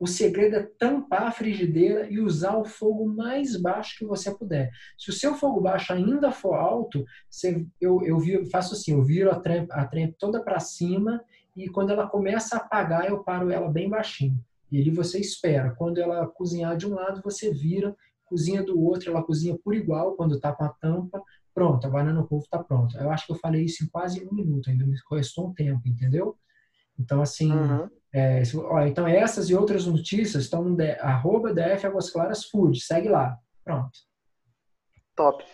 O segredo é tampar a frigideira e usar o fogo mais baixo que você puder. Se o seu fogo baixo ainda for alto, você, eu, eu viro, faço assim, eu viro a trempe, a toda para cima e quando ela começa a apagar, eu paro ela bem baixinho. E ali você espera. Quando ela cozinhar de um lado, você vira, cozinha do outro, ela cozinha por igual quando está com a tampa. Pronto, a banana polvo está pronta. Eu acho que eu falei isso em quase um minuto, ainda me restou um tempo, entendeu? Então, assim, uhum. é, ó, então essas e outras notícias estão no de, arroba DF Águas Claras Food, segue lá. Pronto. Top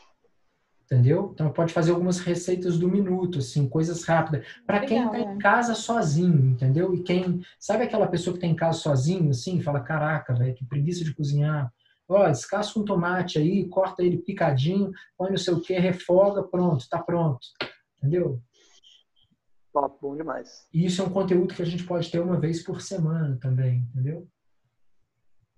entendeu? Então pode fazer algumas receitas do minuto, assim, coisas rápidas. Para quem está em é. casa sozinho, entendeu? E quem sabe aquela pessoa que está em casa sozinho, assim, fala, caraca, velho, que preguiça de cozinhar. Ó, descasca um tomate aí, corta ele picadinho, põe no seu que, refoga, pronto, tá pronto, entendeu? Top, bom demais. E isso é um conteúdo que a gente pode ter uma vez por semana também, entendeu?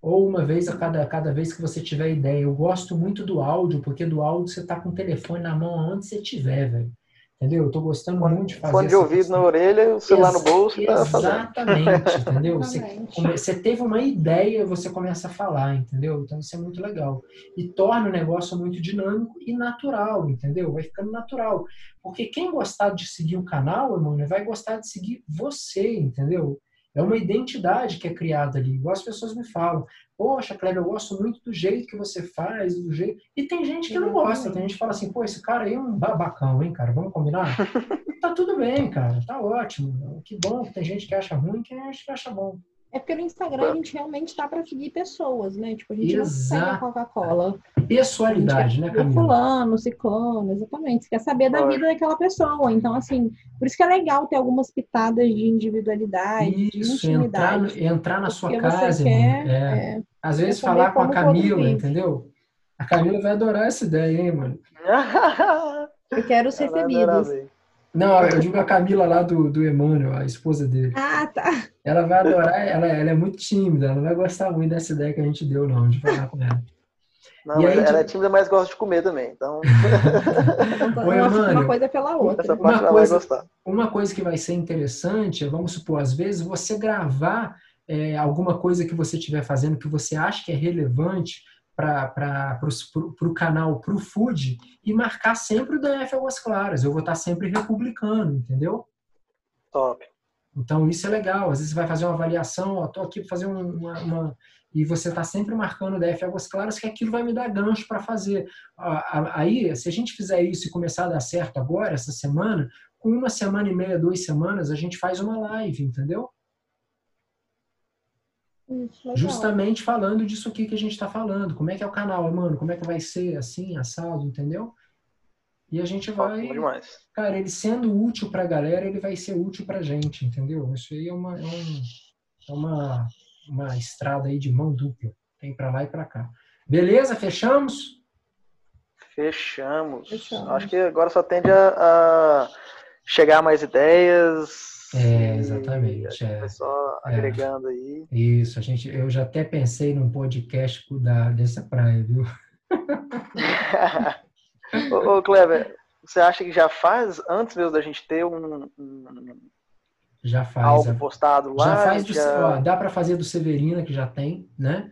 Ou uma vez a cada, cada vez que você tiver ideia. Eu gosto muito do áudio, porque do áudio você tá com o telefone na mão aonde você tiver, velho. Entendeu? Eu tô gostando muito de fazer Fone de ouvido questão. na orelha, o celular Ex no bolso. Exatamente, entendeu? Você, você, teve uma ideia, você começa a falar, entendeu? Então isso é muito legal. E torna o negócio muito dinâmico e natural, entendeu? Vai ficando natural. Porque quem gostar de seguir o canal, mano, vai gostar de seguir você, entendeu? É uma identidade que é criada ali. Igual as pessoas me falam. Poxa, Kleber, eu gosto muito do jeito que você faz, do jeito. E tem gente que não gosta. Tem gente que fala assim, pô, esse cara aí é um babacão, hein, cara? Vamos combinar? tá tudo bem, cara. Tá ótimo. Que bom que tem gente que acha ruim e tem gente que acha bom. É porque no Instagram a gente realmente tá para seguir pessoas, né? Tipo, a gente Exato. não segue a Coca-Cola. Pessoalidade, né, Camila? Fulano, ciclano, exatamente. Você quer saber da vida daquela pessoa. Então, assim, por isso que é legal ter algumas pitadas de individualidade, isso, de intimidade. Entrar, entrar na sua casa, quer, é. É, Às vezes falar com a Camila, entendeu? A Camila vai adorar essa ideia, hein, mano? Eu quero ser recebidos. Não, eu digo a Camila lá do, do Emmanuel, a esposa dele. Ah, tá. Ela vai adorar, ela, ela é muito tímida, ela não vai gostar muito dessa ideia que a gente deu, não, de falar com ela. Não, aí, ela é tímida, mas gosta de comer também, então... Oi, Emmanuel, uma coisa pela outra. Essa parte uma ela coisa, vai gostar. Uma coisa que vai ser interessante, vamos supor, às vezes você gravar é, alguma coisa que você estiver fazendo que você acha que é relevante para o canal, para o food, e marcar sempre o DF Águas Claras. Eu vou estar sempre republicando, entendeu? Top. Então, isso é legal. Às vezes você vai fazer uma avaliação, estou aqui para fazer uma, uma, E você está sempre marcando o DF Águas Claras, que aquilo vai me dar gancho para fazer. Aí, se a gente fizer isso e começar a dar certo agora, essa semana, com uma semana e meia, duas semanas, a gente faz uma live, entendeu? Justamente falando disso aqui que a gente está falando. Como é que é o canal, mano? Como é que vai ser assim, assado, entendeu? E a gente vai. Cara, ele sendo útil para a galera, ele vai ser útil para a gente, entendeu? Isso aí é uma, é, um, é uma, uma estrada aí de mão dupla. Tem para lá e para cá. Beleza? Fechamos? Fechamos? Fechamos. Acho que agora só tende a, a chegar mais ideias, é, exatamente. É. Só é. agregando aí. Isso, a gente, eu já até pensei num podcast da, dessa praia, viu? ô, ô, Kleber, você acha que já faz, antes mesmo da gente ter um, um já faz, algo postado lá? Já faz, do, já... Ó, dá para fazer do Severina, que já tem, né?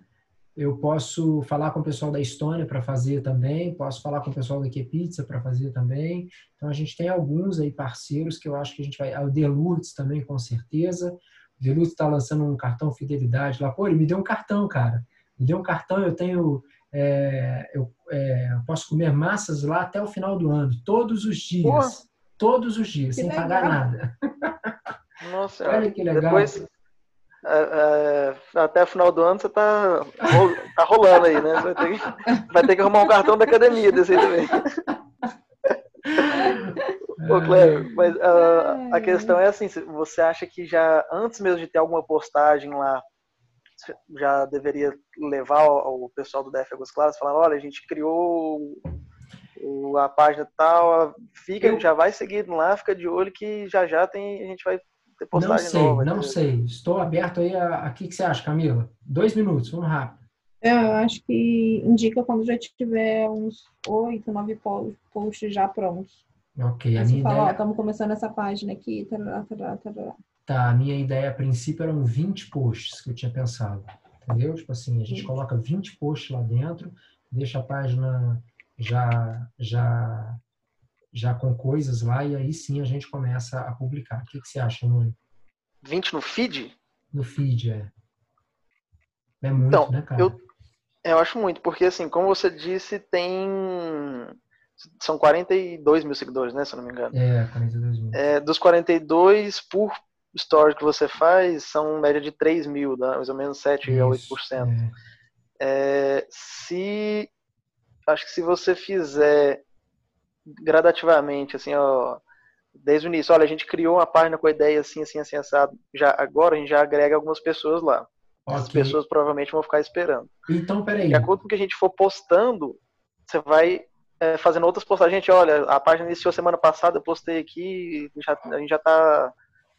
Eu posso falar com o pessoal da Estônia para fazer também, posso falar com o pessoal da Pizza para fazer também. Então a gente tem alguns aí parceiros que eu acho que a gente vai. O Delutz também, com certeza. O Delutz está lançando um cartão fidelidade lá. Pô, ele me deu um cartão, cara. Me deu um cartão, eu tenho. É, eu, é, posso comer massas lá até o final do ano, todos os dias. Pô, todos os dias, sem legal. pagar nada. Nossa, olha que legal. Depois, até o final do ano você tá, tá rolando aí, né? Vai ter, que, vai ter que arrumar um cartão da academia desse aí também. Ô, Cléber, mas uh, a questão é assim, você acha que já, antes mesmo de ter alguma postagem lá, já deveria levar o pessoal do DF Águas Claras, falar, olha, a gente criou a página tal, fica, já vai seguindo lá, fica de olho que já já tem, a gente vai ter postagem não sei, nova. Não sei, estou aberto aí a, a que, que você acha, Camila? Dois minutos, vamos rápido. É, eu acho que indica quando já tiver uns oito, nove posts já prontos. Ok, a minha fala, ideia... estamos começando essa página aqui, tarará, tarará, tarará. Tá, a minha ideia a princípio eram 20 posts que eu tinha pensado, entendeu? Tipo assim, a gente Sim. coloca 20 posts lá dentro, deixa a página já, já já com coisas lá e aí sim a gente começa a publicar. O que, que você acha, Nuno? 20 no feed? No feed, é. É muito, então, né, cara? Eu, eu acho muito, porque assim, como você disse, tem. São 42 mil seguidores, né? Se eu não me engano. É, 42 mil. É, dos 42, por story que você faz, são média de 3 mil, né? mais ou menos 7 Isso, a 8%. É. É, se. Acho que se você fizer gradativamente, assim, ó, desde o início, olha, a gente criou uma página com a ideia assim, assim, assim, assado. Já, agora a gente já agrega algumas pessoas lá. Okay. As pessoas provavelmente vão ficar esperando. Então, peraí. De acordo com o que a gente for postando, você vai é, fazendo outras postagens. Gente, olha, a página iniciou semana passada, eu postei aqui, já, a gente já está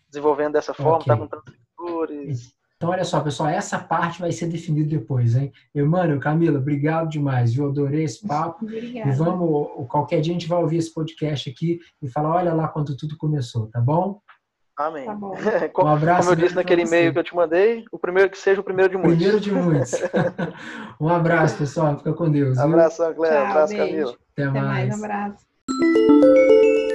desenvolvendo dessa forma, está okay. com tantos seguidores. Então, olha só, pessoal, essa parte vai ser definida depois, hein? Emmanuel, Camila, obrigado demais, Eu Adorei esse papo. Obrigada. E vamos, qualquer dia a gente vai ouvir esse podcast aqui e falar, olha lá quando tudo começou, tá bom? Amém. Tá bom. um abraço. Como eu disse naquele e-mail que eu te mandei, o primeiro que seja o primeiro de muitos. Primeiro de muitos. um abraço, pessoal. Fica com Deus. Abraço, Cléber. Abraço, beijo. Camila. Até, Até mais. mais. Um abraço.